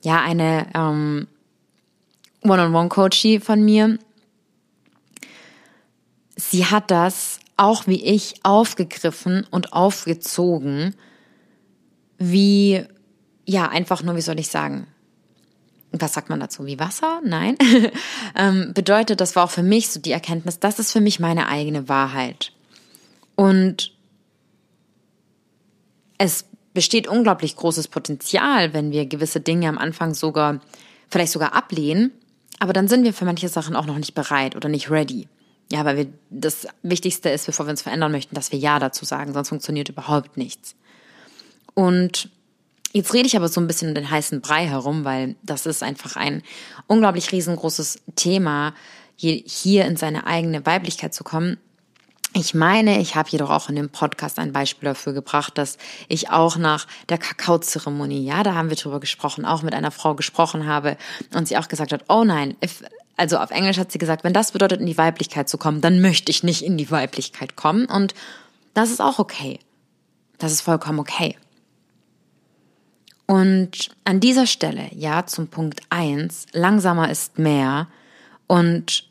Speaker 1: Ja, eine ähm, One-on-One-Coachie von mir, sie hat das auch wie ich aufgegriffen und aufgezogen, wie, ja, einfach nur, wie soll ich sagen, was sagt man dazu? Wie Wasser? Nein. (laughs) ähm, bedeutet, das war auch für mich so die Erkenntnis, das ist für mich meine eigene Wahrheit. Und es besteht unglaublich großes Potenzial, wenn wir gewisse Dinge am Anfang sogar, vielleicht sogar ablehnen, aber dann sind wir für manche Sachen auch noch nicht bereit oder nicht ready. Ja, weil wir, das Wichtigste ist, bevor wir uns verändern möchten, dass wir Ja dazu sagen, sonst funktioniert überhaupt nichts. Und jetzt rede ich aber so ein bisschen um den heißen Brei herum, weil das ist einfach ein unglaublich riesengroßes Thema, hier in seine eigene Weiblichkeit zu kommen. Ich meine, ich habe jedoch auch in dem Podcast ein Beispiel dafür gebracht, dass ich auch nach der Kakaozeremonie, ja, da haben wir drüber gesprochen, auch mit einer Frau gesprochen habe und sie auch gesagt hat, oh nein, if, also auf Englisch hat sie gesagt, wenn das bedeutet, in die Weiblichkeit zu kommen, dann möchte ich nicht in die Weiblichkeit kommen und das ist auch okay. Das ist vollkommen okay. Und an dieser Stelle, ja, zum Punkt eins, langsamer ist mehr und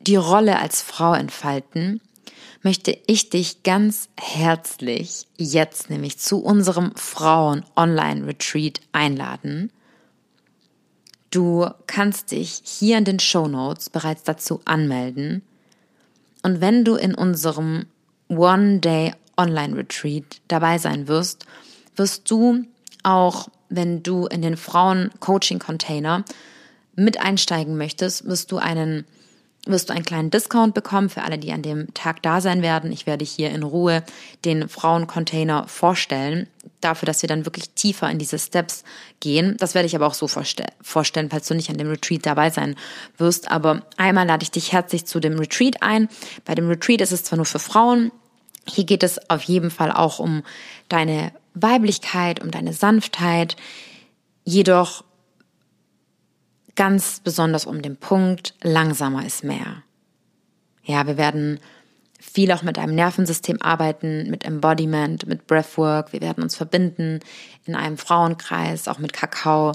Speaker 1: die Rolle als Frau entfalten, möchte ich dich ganz herzlich jetzt nämlich zu unserem Frauen-Online-Retreat einladen. Du kannst dich hier in den Show Notes bereits dazu anmelden. Und wenn du in unserem One-Day Online-Retreat dabei sein wirst, wirst du auch, wenn du in den Frauen-Coaching-Container mit einsteigen möchtest, wirst du einen wirst du einen kleinen Discount bekommen für alle, die an dem Tag da sein werden. Ich werde hier in Ruhe den Frauencontainer vorstellen, dafür, dass wir dann wirklich tiefer in diese Steps gehen. Das werde ich aber auch so vorstellen, falls du nicht an dem Retreat dabei sein wirst. Aber einmal lade ich dich herzlich zu dem Retreat ein. Bei dem Retreat ist es zwar nur für Frauen, hier geht es auf jeden Fall auch um deine Weiblichkeit, um deine Sanftheit. Jedoch ganz besonders um den Punkt, langsamer ist mehr. Ja, wir werden viel auch mit einem Nervensystem arbeiten, mit Embodiment, mit Breathwork. Wir werden uns verbinden in einem Frauenkreis, auch mit Kakao.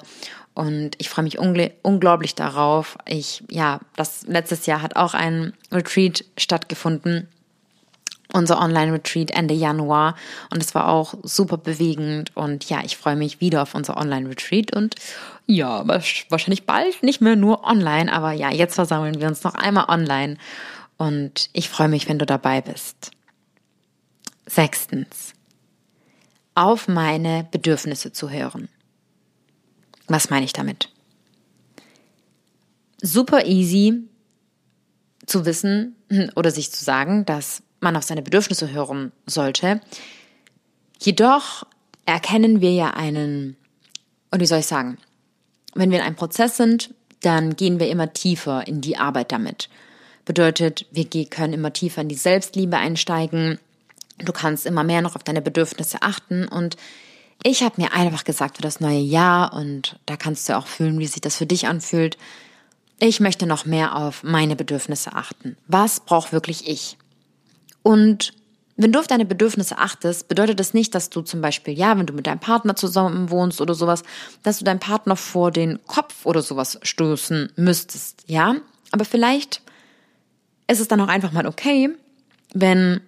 Speaker 1: Und ich freue mich unglaublich darauf. Ich, ja, das letztes Jahr hat auch ein Retreat stattgefunden unser Online-Retreat Ende Januar und es war auch super bewegend und ja, ich freue mich wieder auf unser Online-Retreat und ja, wahrscheinlich bald nicht mehr nur online, aber ja, jetzt versammeln wir uns noch einmal online und ich freue mich, wenn du dabei bist. Sechstens, auf meine Bedürfnisse zu hören. Was meine ich damit? Super easy zu wissen oder sich zu sagen, dass man auf seine Bedürfnisse hören sollte. Jedoch erkennen wir ja einen, und wie soll ich sagen, wenn wir in einem Prozess sind, dann gehen wir immer tiefer in die Arbeit damit. Bedeutet, wir können immer tiefer in die Selbstliebe einsteigen. Du kannst immer mehr noch auf deine Bedürfnisse achten und ich habe mir einfach gesagt für das neue Jahr und da kannst du auch fühlen, wie sich das für dich anfühlt. Ich möchte noch mehr auf meine Bedürfnisse achten. Was braucht wirklich ich? Und wenn du auf deine Bedürfnisse achtest, bedeutet das nicht, dass du zum Beispiel, ja, wenn du mit deinem Partner zusammen wohnst oder sowas, dass du deinen Partner vor den Kopf oder sowas stoßen müsstest, ja? Aber vielleicht ist es dann auch einfach mal okay, wenn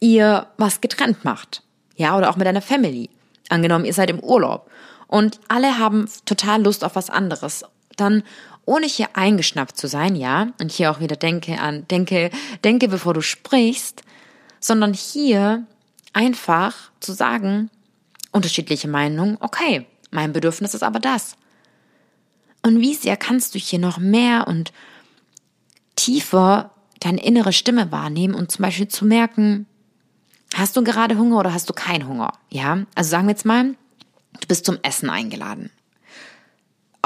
Speaker 1: ihr was getrennt macht, ja, oder auch mit deiner Family. Angenommen, ihr seid im Urlaub und alle haben total Lust auf was anderes. Dann ohne hier eingeschnappt zu sein, ja, und hier auch wieder denke an, denke, denke, bevor du sprichst, sondern hier einfach zu sagen, unterschiedliche Meinungen, okay, mein Bedürfnis ist aber das. Und wie sehr kannst du hier noch mehr und tiefer deine innere Stimme wahrnehmen und zum Beispiel zu merken, hast du gerade Hunger oder hast du keinen Hunger? Ja, also sagen wir jetzt mal, du bist zum Essen eingeladen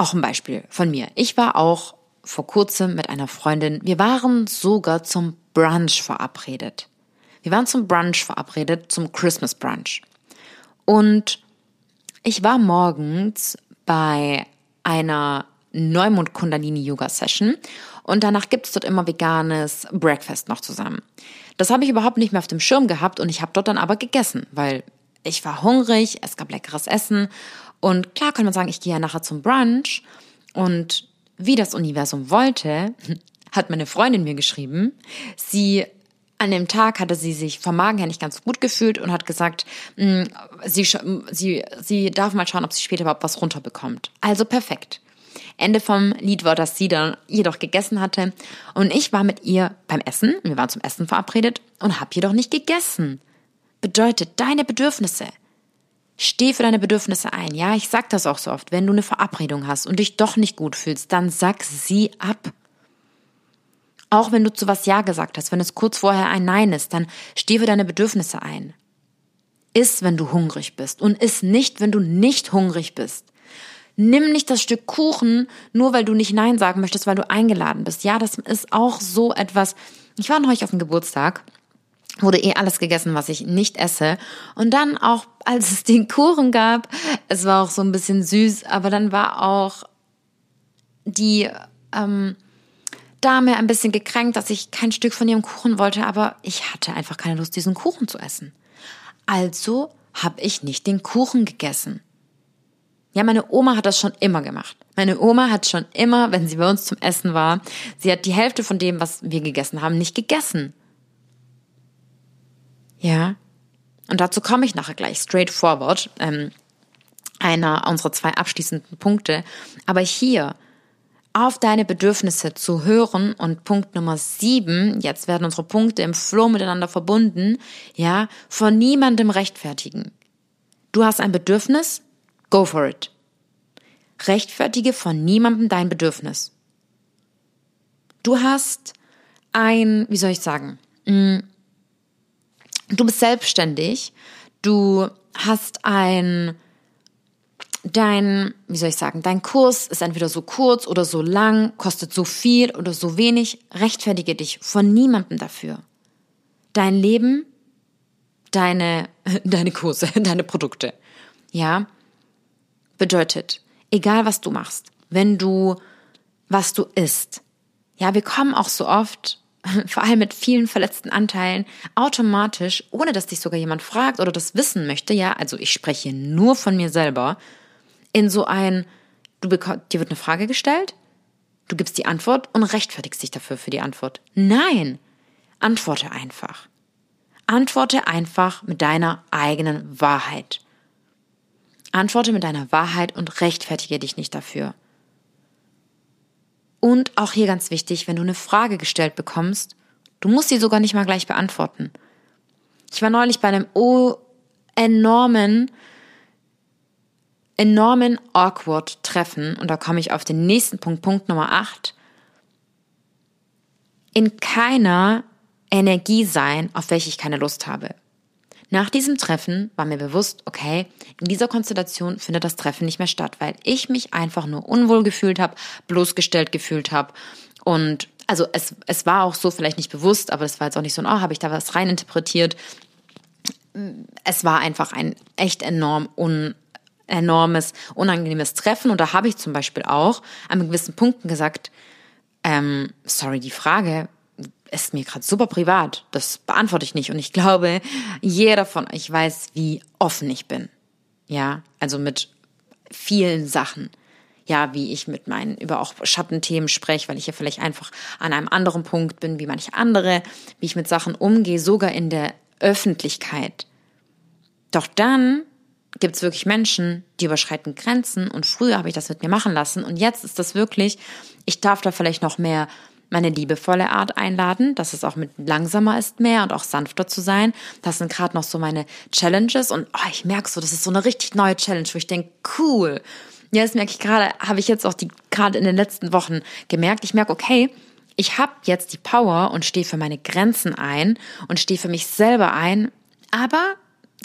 Speaker 1: auch ein Beispiel von mir. Ich war auch vor kurzem mit einer Freundin, wir waren sogar zum Brunch verabredet. Wir waren zum Brunch verabredet, zum Christmas Brunch. Und ich war morgens bei einer Neumond Kundalini Yoga Session und danach gibt's dort immer veganes Breakfast noch zusammen. Das habe ich überhaupt nicht mehr auf dem Schirm gehabt und ich habe dort dann aber gegessen, weil ich war hungrig, es gab leckeres Essen und klar kann man sagen, ich gehe ja nachher zum Brunch und wie das Universum wollte, (laughs) hat meine Freundin mir geschrieben, sie an dem Tag hatte sie sich vom Magen her nicht ganz gut gefühlt und hat gesagt, mm, sie, sie, sie darf mal schauen, ob sie später überhaupt was runterbekommt. Also perfekt. Ende vom Lied war, dass sie dann jedoch gegessen hatte und ich war mit ihr beim Essen, wir waren zum Essen verabredet und habe jedoch nicht gegessen. Bedeutet, deine Bedürfnisse. Steh für deine Bedürfnisse ein. Ja, ich sag das auch so oft. Wenn du eine Verabredung hast und dich doch nicht gut fühlst, dann sag sie ab. Auch wenn du zu was Ja gesagt hast, wenn es kurz vorher ein Nein ist, dann steh für deine Bedürfnisse ein. Iss, wenn du hungrig bist und iss nicht, wenn du nicht hungrig bist. Nimm nicht das Stück Kuchen, nur weil du nicht Nein sagen möchtest, weil du eingeladen bist. Ja, das ist auch so etwas. Ich war neulich auf dem Geburtstag, wurde eh alles gegessen, was ich nicht esse. Und dann auch, als es den Kuchen gab, es war auch so ein bisschen süß, aber dann war auch die, ähm, Dame ein bisschen gekränkt, dass ich kein Stück von ihrem Kuchen wollte, aber ich hatte einfach keine Lust, diesen Kuchen zu essen. Also habe ich nicht den Kuchen gegessen. Ja, meine Oma hat das schon immer gemacht. Meine Oma hat schon immer, wenn sie bei uns zum Essen war, sie hat die Hälfte von dem, was wir gegessen haben, nicht gegessen. Ja. Und dazu komme ich nachher gleich straightforward. Ähm, einer unserer zwei abschließenden Punkte. Aber hier auf deine Bedürfnisse zu hören. Und Punkt Nummer sieben, jetzt werden unsere Punkte im Flow miteinander verbunden, ja, von niemandem rechtfertigen. Du hast ein Bedürfnis, go for it. Rechtfertige von niemandem dein Bedürfnis. Du hast ein, wie soll ich sagen, mm, du bist selbstständig, du hast ein dein, wie soll ich sagen, dein Kurs ist entweder so kurz oder so lang, kostet so viel oder so wenig, rechtfertige dich von niemandem dafür. Dein Leben, deine, (laughs) deine Kurse, (laughs) deine Produkte. Ja? Bedeutet, egal was du machst, wenn du, was du isst. Ja, wir kommen auch so oft, (laughs) vor allem mit vielen verletzten Anteilen, automatisch, ohne dass dich sogar jemand fragt oder das wissen möchte, ja, also ich spreche nur von mir selber, in so ein, du bekommst, dir wird eine Frage gestellt, du gibst die Antwort und rechtfertigst dich dafür für die Antwort. Nein, antworte einfach. Antworte einfach mit deiner eigenen Wahrheit. Antworte mit deiner Wahrheit und rechtfertige dich nicht dafür. Und auch hier ganz wichtig, wenn du eine Frage gestellt bekommst, du musst sie sogar nicht mal gleich beantworten. Ich war neulich bei einem oh, enormen enormen awkward Treffen, und da komme ich auf den nächsten Punkt, Punkt Nummer 8, in keiner Energie sein, auf welche ich keine Lust habe. Nach diesem Treffen war mir bewusst, okay, in dieser Konstellation findet das Treffen nicht mehr statt, weil ich mich einfach nur unwohl gefühlt habe, bloßgestellt gefühlt habe. Und also es, es war auch so vielleicht nicht bewusst, aber es war jetzt auch nicht so, oh, habe ich da was reininterpretiert. Es war einfach ein echt enorm un, enormes, unangenehmes Treffen. Und da habe ich zum Beispiel auch an gewissen Punkten gesagt, ähm, sorry, die Frage ist mir gerade super privat. Das beantworte ich nicht. Und ich glaube, jeder von euch weiß, wie offen ich bin. Ja, also mit vielen Sachen. Ja, wie ich mit meinen über auch Schattenthemen spreche, weil ich ja vielleicht einfach an einem anderen Punkt bin wie manche andere, wie ich mit Sachen umgehe, sogar in der Öffentlichkeit. Doch dann gibt es wirklich Menschen, die überschreiten Grenzen und früher habe ich das mit mir machen lassen und jetzt ist das wirklich, ich darf da vielleicht noch mehr meine liebevolle Art einladen, dass es auch mit langsamer ist mehr und auch sanfter zu sein. Das sind gerade noch so meine Challenges und oh, ich merke so, das ist so eine richtig neue Challenge, wo ich denke, cool. Ja, das merke ich gerade, habe ich jetzt auch die gerade in den letzten Wochen gemerkt. Ich merke, okay, ich habe jetzt die Power und stehe für meine Grenzen ein und stehe für mich selber ein. Aber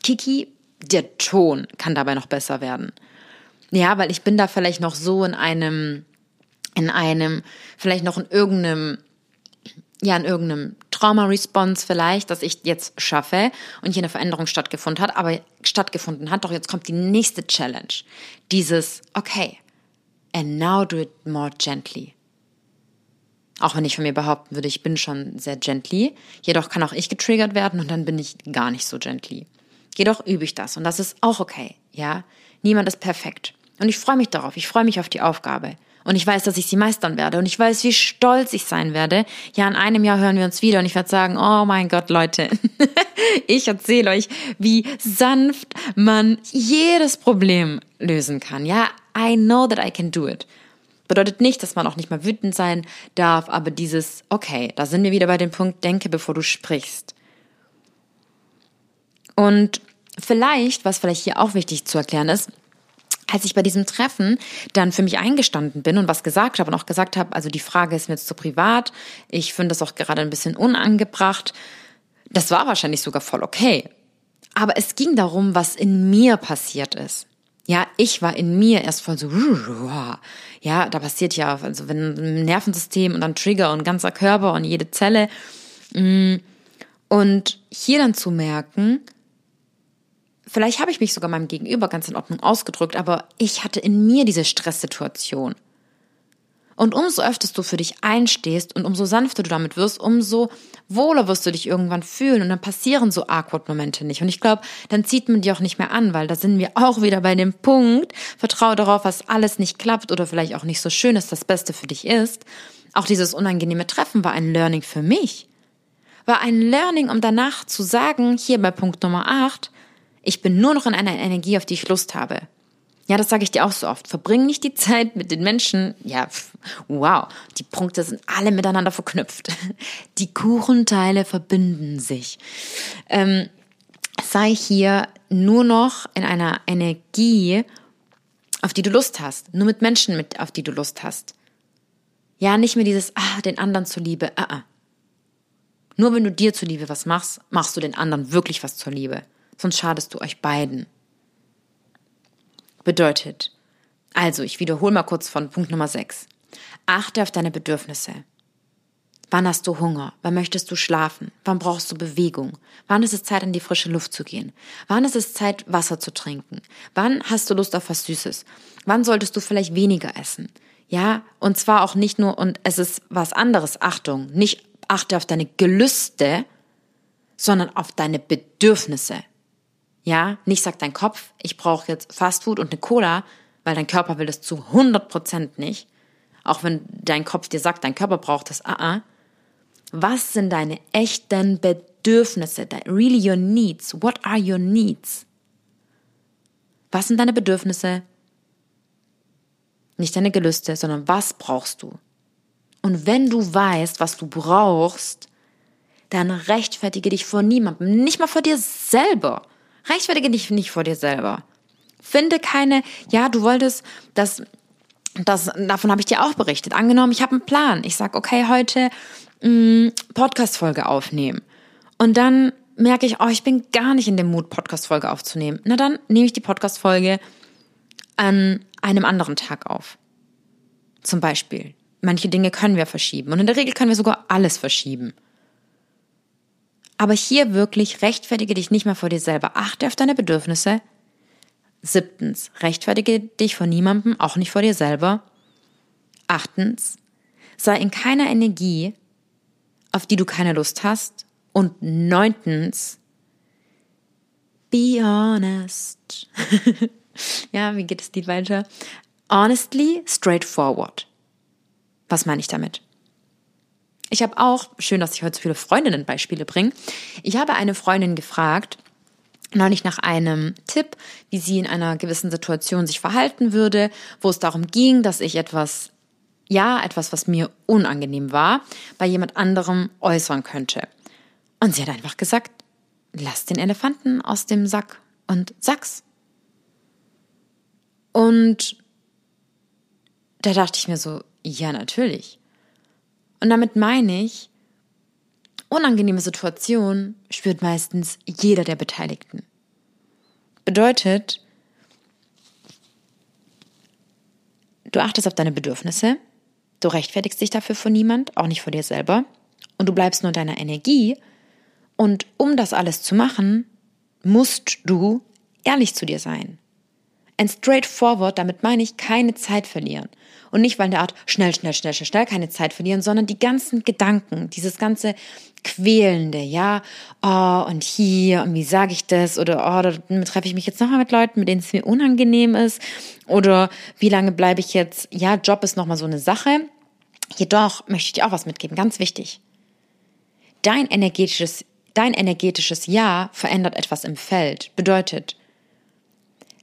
Speaker 1: Kiki, der Ton kann dabei noch besser werden. Ja, weil ich bin da vielleicht noch so in einem, in einem, vielleicht noch in irgendeinem, ja, in irgendeinem Trauma-Response vielleicht, dass ich jetzt schaffe und hier eine Veränderung stattgefunden hat, aber stattgefunden hat. Doch jetzt kommt die nächste Challenge. Dieses, okay, and now do it more gently. Auch wenn ich von mir behaupten würde, ich bin schon sehr gently. Jedoch kann auch ich getriggert werden und dann bin ich gar nicht so gently. Jedoch übe ich das und das ist auch okay, ja. Niemand ist perfekt. Und ich freue mich darauf. Ich freue mich auf die Aufgabe. Und ich weiß, dass ich sie meistern werde. Und ich weiß, wie stolz ich sein werde. Ja, in einem Jahr hören wir uns wieder und ich werde sagen, oh mein Gott, Leute, (laughs) ich erzähle euch, wie sanft man jedes Problem lösen kann. Ja, I know that I can do it. Bedeutet nicht, dass man auch nicht mal wütend sein darf, aber dieses, okay, da sind wir wieder bei dem Punkt, denke, bevor du sprichst. Und vielleicht, was vielleicht hier auch wichtig zu erklären ist, als ich bei diesem Treffen dann für mich eingestanden bin und was gesagt habe und auch gesagt habe, also die Frage ist mir jetzt zu privat, ich finde das auch gerade ein bisschen unangebracht, das war wahrscheinlich sogar voll okay. Aber es ging darum, was in mir passiert ist. Ja, ich war in mir erst voll so, ja, da passiert ja, also wenn ein Nervensystem und dann Trigger und ganzer Körper und jede Zelle. Mm, und hier dann zu merken, vielleicht habe ich mich sogar meinem Gegenüber ganz in Ordnung ausgedrückt, aber ich hatte in mir diese Stresssituation. Und umso öfter du für dich einstehst und umso sanfter du damit wirst, umso wohler wirst du dich irgendwann fühlen und dann passieren so Awkward-Momente nicht. Und ich glaube, dann zieht man die auch nicht mehr an, weil da sind wir auch wieder bei dem Punkt, vertraue darauf, was alles nicht klappt oder vielleicht auch nicht so schön ist, das Beste für dich ist. Auch dieses unangenehme Treffen war ein Learning für mich. War ein Learning, um danach zu sagen, hier bei Punkt Nummer 8, ich bin nur noch in einer Energie, auf die ich Lust habe. Ja, das sage ich dir auch so oft. Verbring nicht die Zeit mit den Menschen. Ja, wow, die Punkte sind alle miteinander verknüpft. (laughs) Die Kuchenteile verbinden sich. Ähm, sei hier nur noch in einer Energie, auf die du Lust hast. Nur mit Menschen, mit, auf die du Lust hast. Ja, nicht mehr dieses, ah, den anderen zuliebe. Ah, ah. Nur wenn du dir zuliebe was machst, machst du den anderen wirklich was zur Liebe sonst schadest du euch beiden. Bedeutet, also ich wiederhole mal kurz von Punkt Nummer 6. Achte auf deine Bedürfnisse. Wann hast du Hunger? Wann möchtest du schlafen? Wann brauchst du Bewegung? Wann ist es Zeit, in die frische Luft zu gehen? Wann ist es Zeit, Wasser zu trinken? Wann hast du Lust auf was Süßes? Wann solltest du vielleicht weniger essen? Ja, und zwar auch nicht nur, und es ist was anderes, Achtung, nicht achte auf deine Gelüste, sondern auf deine Bedürfnisse. Ja, nicht sagt dein Kopf, ich brauche jetzt Fastfood und eine Cola, weil dein Körper will das zu 100% nicht. Auch wenn dein Kopf dir sagt, dein Körper braucht das. Ah, ah. Was sind deine echten Bedürfnisse? Really your needs. What are your needs? Was sind deine Bedürfnisse? Nicht deine Gelüste, sondern was brauchst du? Und wenn du weißt, was du brauchst, dann rechtfertige dich vor niemandem, nicht mal vor dir selber. Rechtfertige dich nicht vor dir selber. Finde keine, ja, du wolltest das, das, davon habe ich dir auch berichtet. Angenommen, ich habe einen Plan. Ich sag, okay, heute mm, Podcast-Folge aufnehmen. Und dann merke ich, oh, ich bin gar nicht in dem Mut, Podcast-Folge aufzunehmen. Na dann nehme ich die Podcast-Folge an einem anderen Tag auf. Zum Beispiel. Manche Dinge können wir verschieben. Und in der Regel können wir sogar alles verschieben. Aber hier wirklich rechtfertige dich nicht mehr vor dir selber. Achte auf deine Bedürfnisse. Siebtens, rechtfertige dich vor niemandem, auch nicht vor dir selber. Achtens, sei in keiner Energie, auf die du keine Lust hast. Und neuntens, be honest. (laughs) ja, wie geht es Lied weiter? Honestly, straightforward. Was meine ich damit? Ich habe auch, schön, dass ich heute so viele Freundinnen Beispiele bringe, ich habe eine Freundin gefragt, neulich nach einem Tipp, wie sie in einer gewissen Situation sich verhalten würde, wo es darum ging, dass ich etwas, ja, etwas, was mir unangenehm war, bei jemand anderem äußern könnte. Und sie hat einfach gesagt, lass den Elefanten aus dem Sack und sag's. Und da dachte ich mir so, ja, natürlich. Und damit meine ich, unangenehme Situationen spürt meistens jeder der Beteiligten. Bedeutet, du achtest auf deine Bedürfnisse, du rechtfertigst dich dafür vor niemand, auch nicht vor dir selber. und du bleibst nur deiner Energie. Und um das alles zu machen, musst du ehrlich zu dir sein. And straightforward, damit meine ich keine Zeit verlieren. Und nicht, weil der Art schnell, schnell, schnell, schnell, schnell keine Zeit verlieren, sondern die ganzen Gedanken, dieses ganze Quälende, ja, oh, und hier, und wie sage ich das, oder oh, da treffe ich mich jetzt nochmal mit Leuten, mit denen es mir unangenehm ist, oder wie lange bleibe ich jetzt, ja, Job ist nochmal so eine Sache. Jedoch möchte ich dir auch was mitgeben, ganz wichtig. Dein energetisches, dein energetisches Ja verändert etwas im Feld. Bedeutet,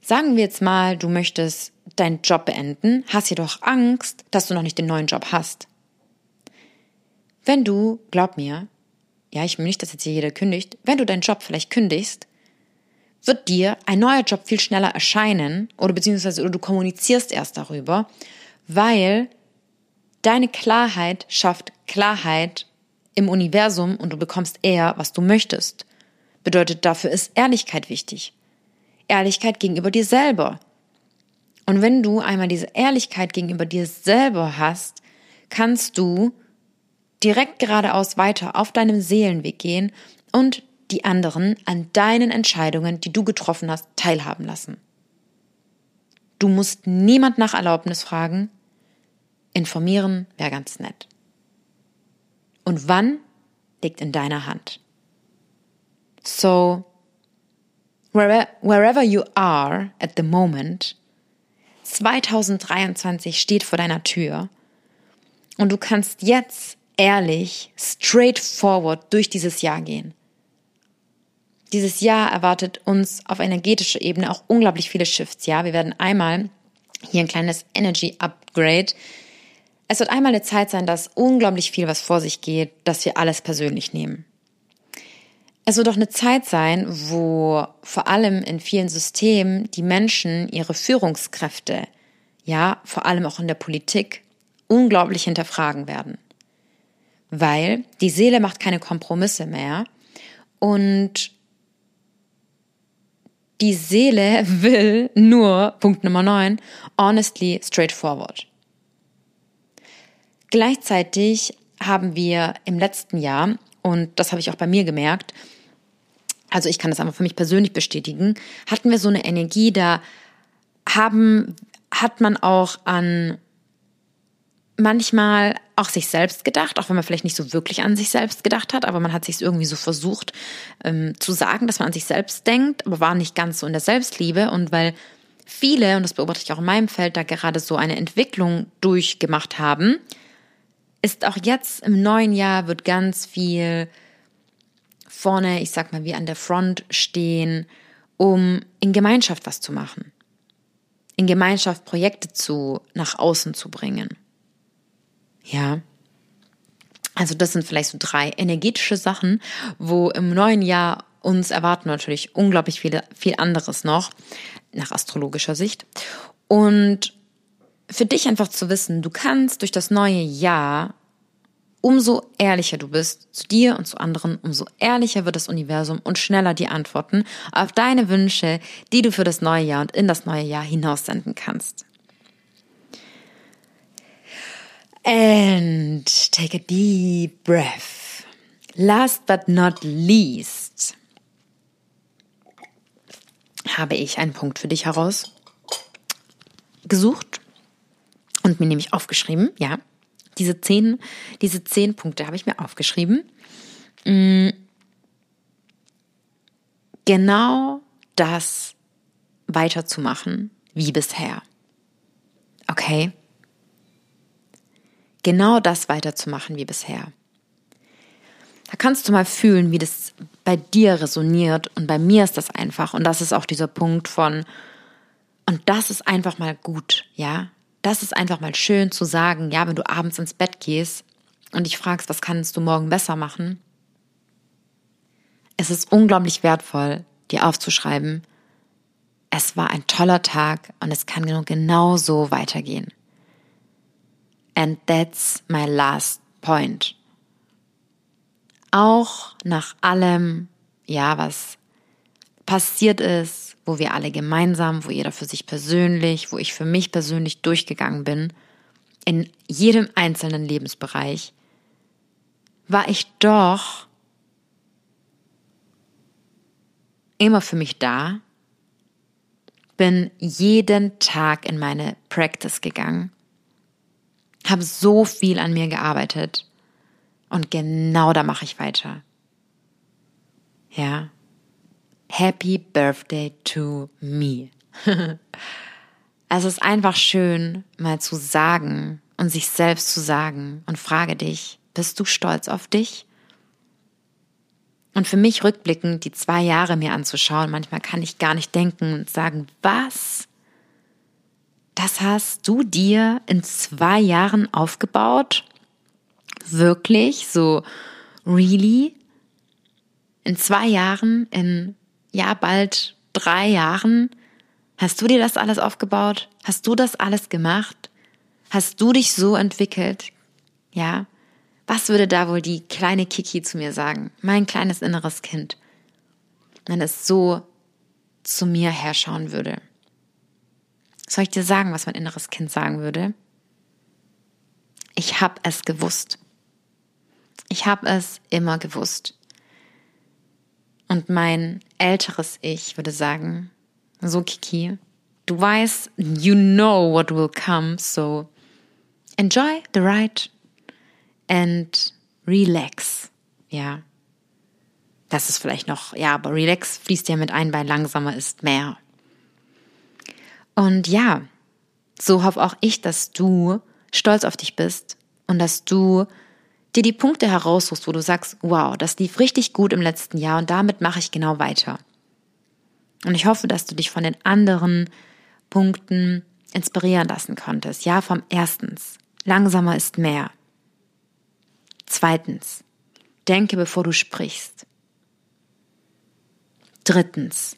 Speaker 1: sagen wir jetzt mal, du möchtest deinen Job beenden, hast jedoch Angst, dass du noch nicht den neuen Job hast. Wenn du, glaub mir, ja, ich will nicht, dass jetzt hier jeder kündigt, wenn du deinen Job vielleicht kündigst, wird dir ein neuer Job viel schneller erscheinen oder beziehungsweise oder du kommunizierst erst darüber, weil deine Klarheit schafft Klarheit im Universum und du bekommst eher, was du möchtest. Bedeutet, dafür ist Ehrlichkeit wichtig. Ehrlichkeit gegenüber dir selber. Und wenn du einmal diese Ehrlichkeit gegenüber dir selber hast, kannst du direkt geradeaus weiter auf deinem Seelenweg gehen und die anderen an deinen Entscheidungen, die du getroffen hast, teilhaben lassen. Du musst niemand nach Erlaubnis fragen. Informieren wäre ganz nett. Und wann liegt in deiner Hand. So, wherever you are at the moment, 2023 steht vor deiner Tür und du kannst jetzt ehrlich, straightforward durch dieses Jahr gehen. Dieses Jahr erwartet uns auf energetischer Ebene auch unglaublich viele Shifts. Ja, wir werden einmal hier ein kleines Energy Upgrade. Es wird einmal eine Zeit sein, dass unglaublich viel was vor sich geht, dass wir alles persönlich nehmen. Es wird auch eine Zeit sein, wo vor allem in vielen Systemen die Menschen ihre Führungskräfte, ja, vor allem auch in der Politik, unglaublich hinterfragen werden. Weil die Seele macht keine Kompromisse mehr und die Seele (laughs) will nur, Punkt Nummer 9, honestly, straightforward. Gleichzeitig haben wir im letzten Jahr, und das habe ich auch bei mir gemerkt, also ich kann das einfach für mich persönlich bestätigen, hatten wir so eine Energie, da haben, hat man auch an manchmal auch sich selbst gedacht, auch wenn man vielleicht nicht so wirklich an sich selbst gedacht hat, aber man hat sich irgendwie so versucht ähm, zu sagen, dass man an sich selbst denkt, aber war nicht ganz so in der Selbstliebe. Und weil viele, und das beobachte ich auch in meinem Feld, da gerade so eine Entwicklung durchgemacht haben, ist auch jetzt im neuen Jahr wird ganz viel vorne, ich sag mal, wie an der Front stehen, um in Gemeinschaft was zu machen. In Gemeinschaft Projekte zu, nach außen zu bringen. Ja. Also das sind vielleicht so drei energetische Sachen, wo im neuen Jahr uns erwarten natürlich unglaublich viele, viel anderes noch nach astrologischer Sicht. Und für dich einfach zu wissen, du kannst durch das neue Jahr umso ehrlicher du bist zu dir und zu anderen, umso ehrlicher wird das Universum und schneller die Antworten auf deine Wünsche, die du für das neue Jahr und in das neue Jahr hinaussenden kannst. And take a deep breath. Last but not least habe ich einen Punkt für dich heraus gesucht und mir nämlich aufgeschrieben, ja, diese zehn, diese zehn Punkte habe ich mir aufgeschrieben. Mm. Genau das weiterzumachen wie bisher. Okay? Genau das weiterzumachen wie bisher. Da kannst du mal fühlen, wie das bei dir resoniert und bei mir ist das einfach und das ist auch dieser Punkt von und das ist einfach mal gut, ja? Das ist einfach mal schön zu sagen, ja, wenn du abends ins Bett gehst und dich fragst, was kannst du morgen besser machen? Es ist unglaublich wertvoll, dir aufzuschreiben, es war ein toller Tag und es kann genau so weitergehen. And that's my last point. Auch nach allem, ja, was passiert ist, wo wir alle gemeinsam, wo jeder für sich persönlich, wo ich für mich persönlich durchgegangen bin, in jedem einzelnen Lebensbereich, war ich doch immer für mich da, bin jeden Tag in meine Practice gegangen, habe so viel an mir gearbeitet und genau da mache ich weiter. Ja. Happy Birthday to me. (laughs) es ist einfach schön, mal zu sagen und sich selbst zu sagen und frage dich, bist du stolz auf dich? Und für mich rückblickend die zwei Jahre mir anzuschauen, manchmal kann ich gar nicht denken und sagen, was? Das hast du dir in zwei Jahren aufgebaut? Wirklich? So, really? In zwei Jahren, in ja, bald drei Jahren, hast du dir das alles aufgebaut? Hast du das alles gemacht? Hast du dich so entwickelt? Ja? Was würde da wohl die kleine Kiki zu mir sagen? Mein kleines inneres Kind. Wenn es so zu mir herschauen würde. Soll ich dir sagen, was mein inneres Kind sagen würde? Ich habe es gewusst. Ich habe es immer gewusst. Und mein älteres Ich würde sagen, so Kiki, du weißt, you know what will come, so enjoy the ride and relax. Ja. Das ist vielleicht noch, ja, aber relax fließt ja mit ein bei langsamer ist mehr. Und ja, so hoffe auch ich, dass du stolz auf dich bist und dass du dir die Punkte heraussuchst, wo du sagst, wow, das lief richtig gut im letzten Jahr und damit mache ich genau weiter. Und ich hoffe, dass du dich von den anderen Punkten inspirieren lassen konntest. Ja, vom erstens, langsamer ist mehr. Zweitens, denke bevor du sprichst. Drittens,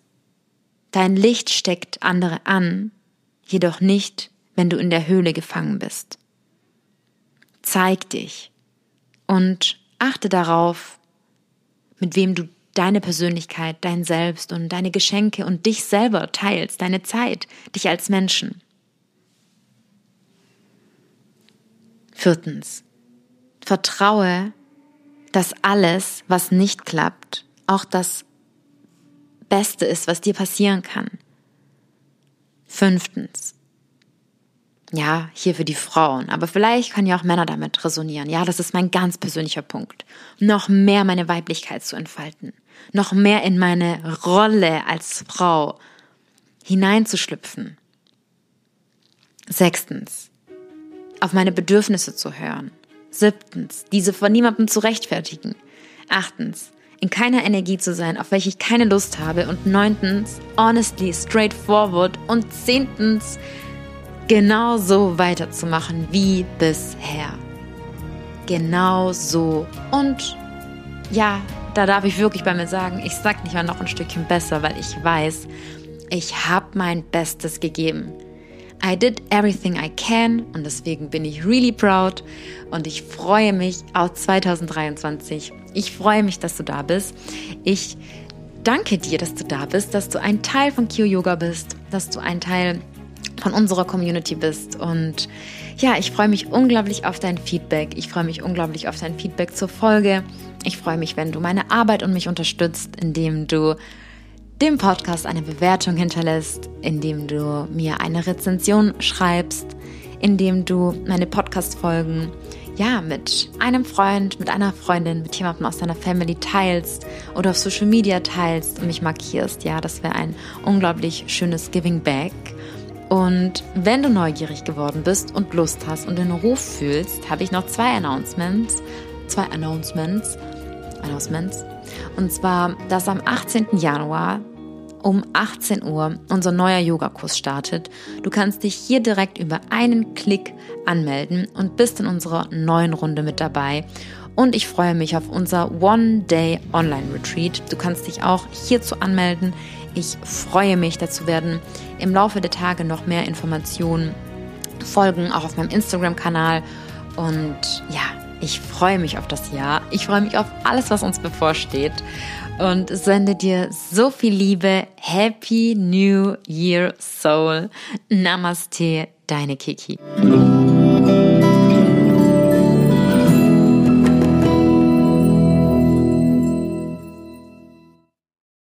Speaker 1: dein Licht steckt andere an, jedoch nicht, wenn du in der Höhle gefangen bist. Zeig dich und achte darauf, mit wem du deine Persönlichkeit, dein Selbst und deine Geschenke und dich selber teilst, deine Zeit, dich als Menschen. Viertens, Vertraue, dass alles, was nicht klappt, auch das Beste ist, was dir passieren kann. Fünftens. Ja, hier für die Frauen, aber vielleicht können ja auch Männer damit resonieren. Ja, das ist mein ganz persönlicher Punkt. Noch mehr meine Weiblichkeit zu entfalten. Noch mehr in meine Rolle als Frau hineinzuschlüpfen. Sechstens. Auf meine Bedürfnisse zu hören. Siebtens, diese vor niemandem zu rechtfertigen. Achtens, in keiner Energie zu sein, auf welche ich keine Lust habe. Und neuntens, honestly, straightforward. Und zehntens, genau so weiterzumachen wie bisher. Genau so. Und ja, da darf ich wirklich bei mir sagen, ich sag nicht mal noch ein Stückchen besser, weil ich weiß, ich habe mein Bestes gegeben. I did everything I can und deswegen bin ich really proud und ich freue mich auf 2023. Ich freue mich, dass du da bist. Ich danke dir, dass du da bist, dass du ein Teil von Q Yoga bist, dass du ein Teil von unserer Community bist und ja, ich freue mich unglaublich auf dein Feedback. Ich freue mich unglaublich auf dein Feedback zur Folge. Ich freue mich, wenn du meine Arbeit und mich unterstützt, indem du dem Podcast eine Bewertung hinterlässt, indem du mir eine Rezension schreibst, indem du meine Podcast-Folgen ja mit einem Freund, mit einer Freundin, mit jemandem aus deiner Family teilst oder auf Social Media teilst und mich markierst. Ja, das wäre ein unglaublich schönes Giving Back. Und wenn du neugierig geworden bist und Lust hast und den Ruf fühlst, habe ich noch zwei Announcements. Zwei Announcements. Announcements und zwar, dass am 18. Januar um 18 Uhr unser neuer Yogakurs startet. Du kannst dich hier direkt über einen Klick anmelden und bist in unserer neuen Runde mit dabei. Und ich freue mich auf unser One-Day Online-Retreat. Du kannst dich auch hierzu anmelden. Ich freue mich, dazu werden im Laufe der Tage noch mehr Informationen folgen, auch auf meinem Instagram-Kanal. Und ja, ich freue mich auf das Jahr. Ich freue mich auf alles, was uns bevorsteht. Und sende dir so viel Liebe. Happy New Year Soul. Namaste, deine Kiki.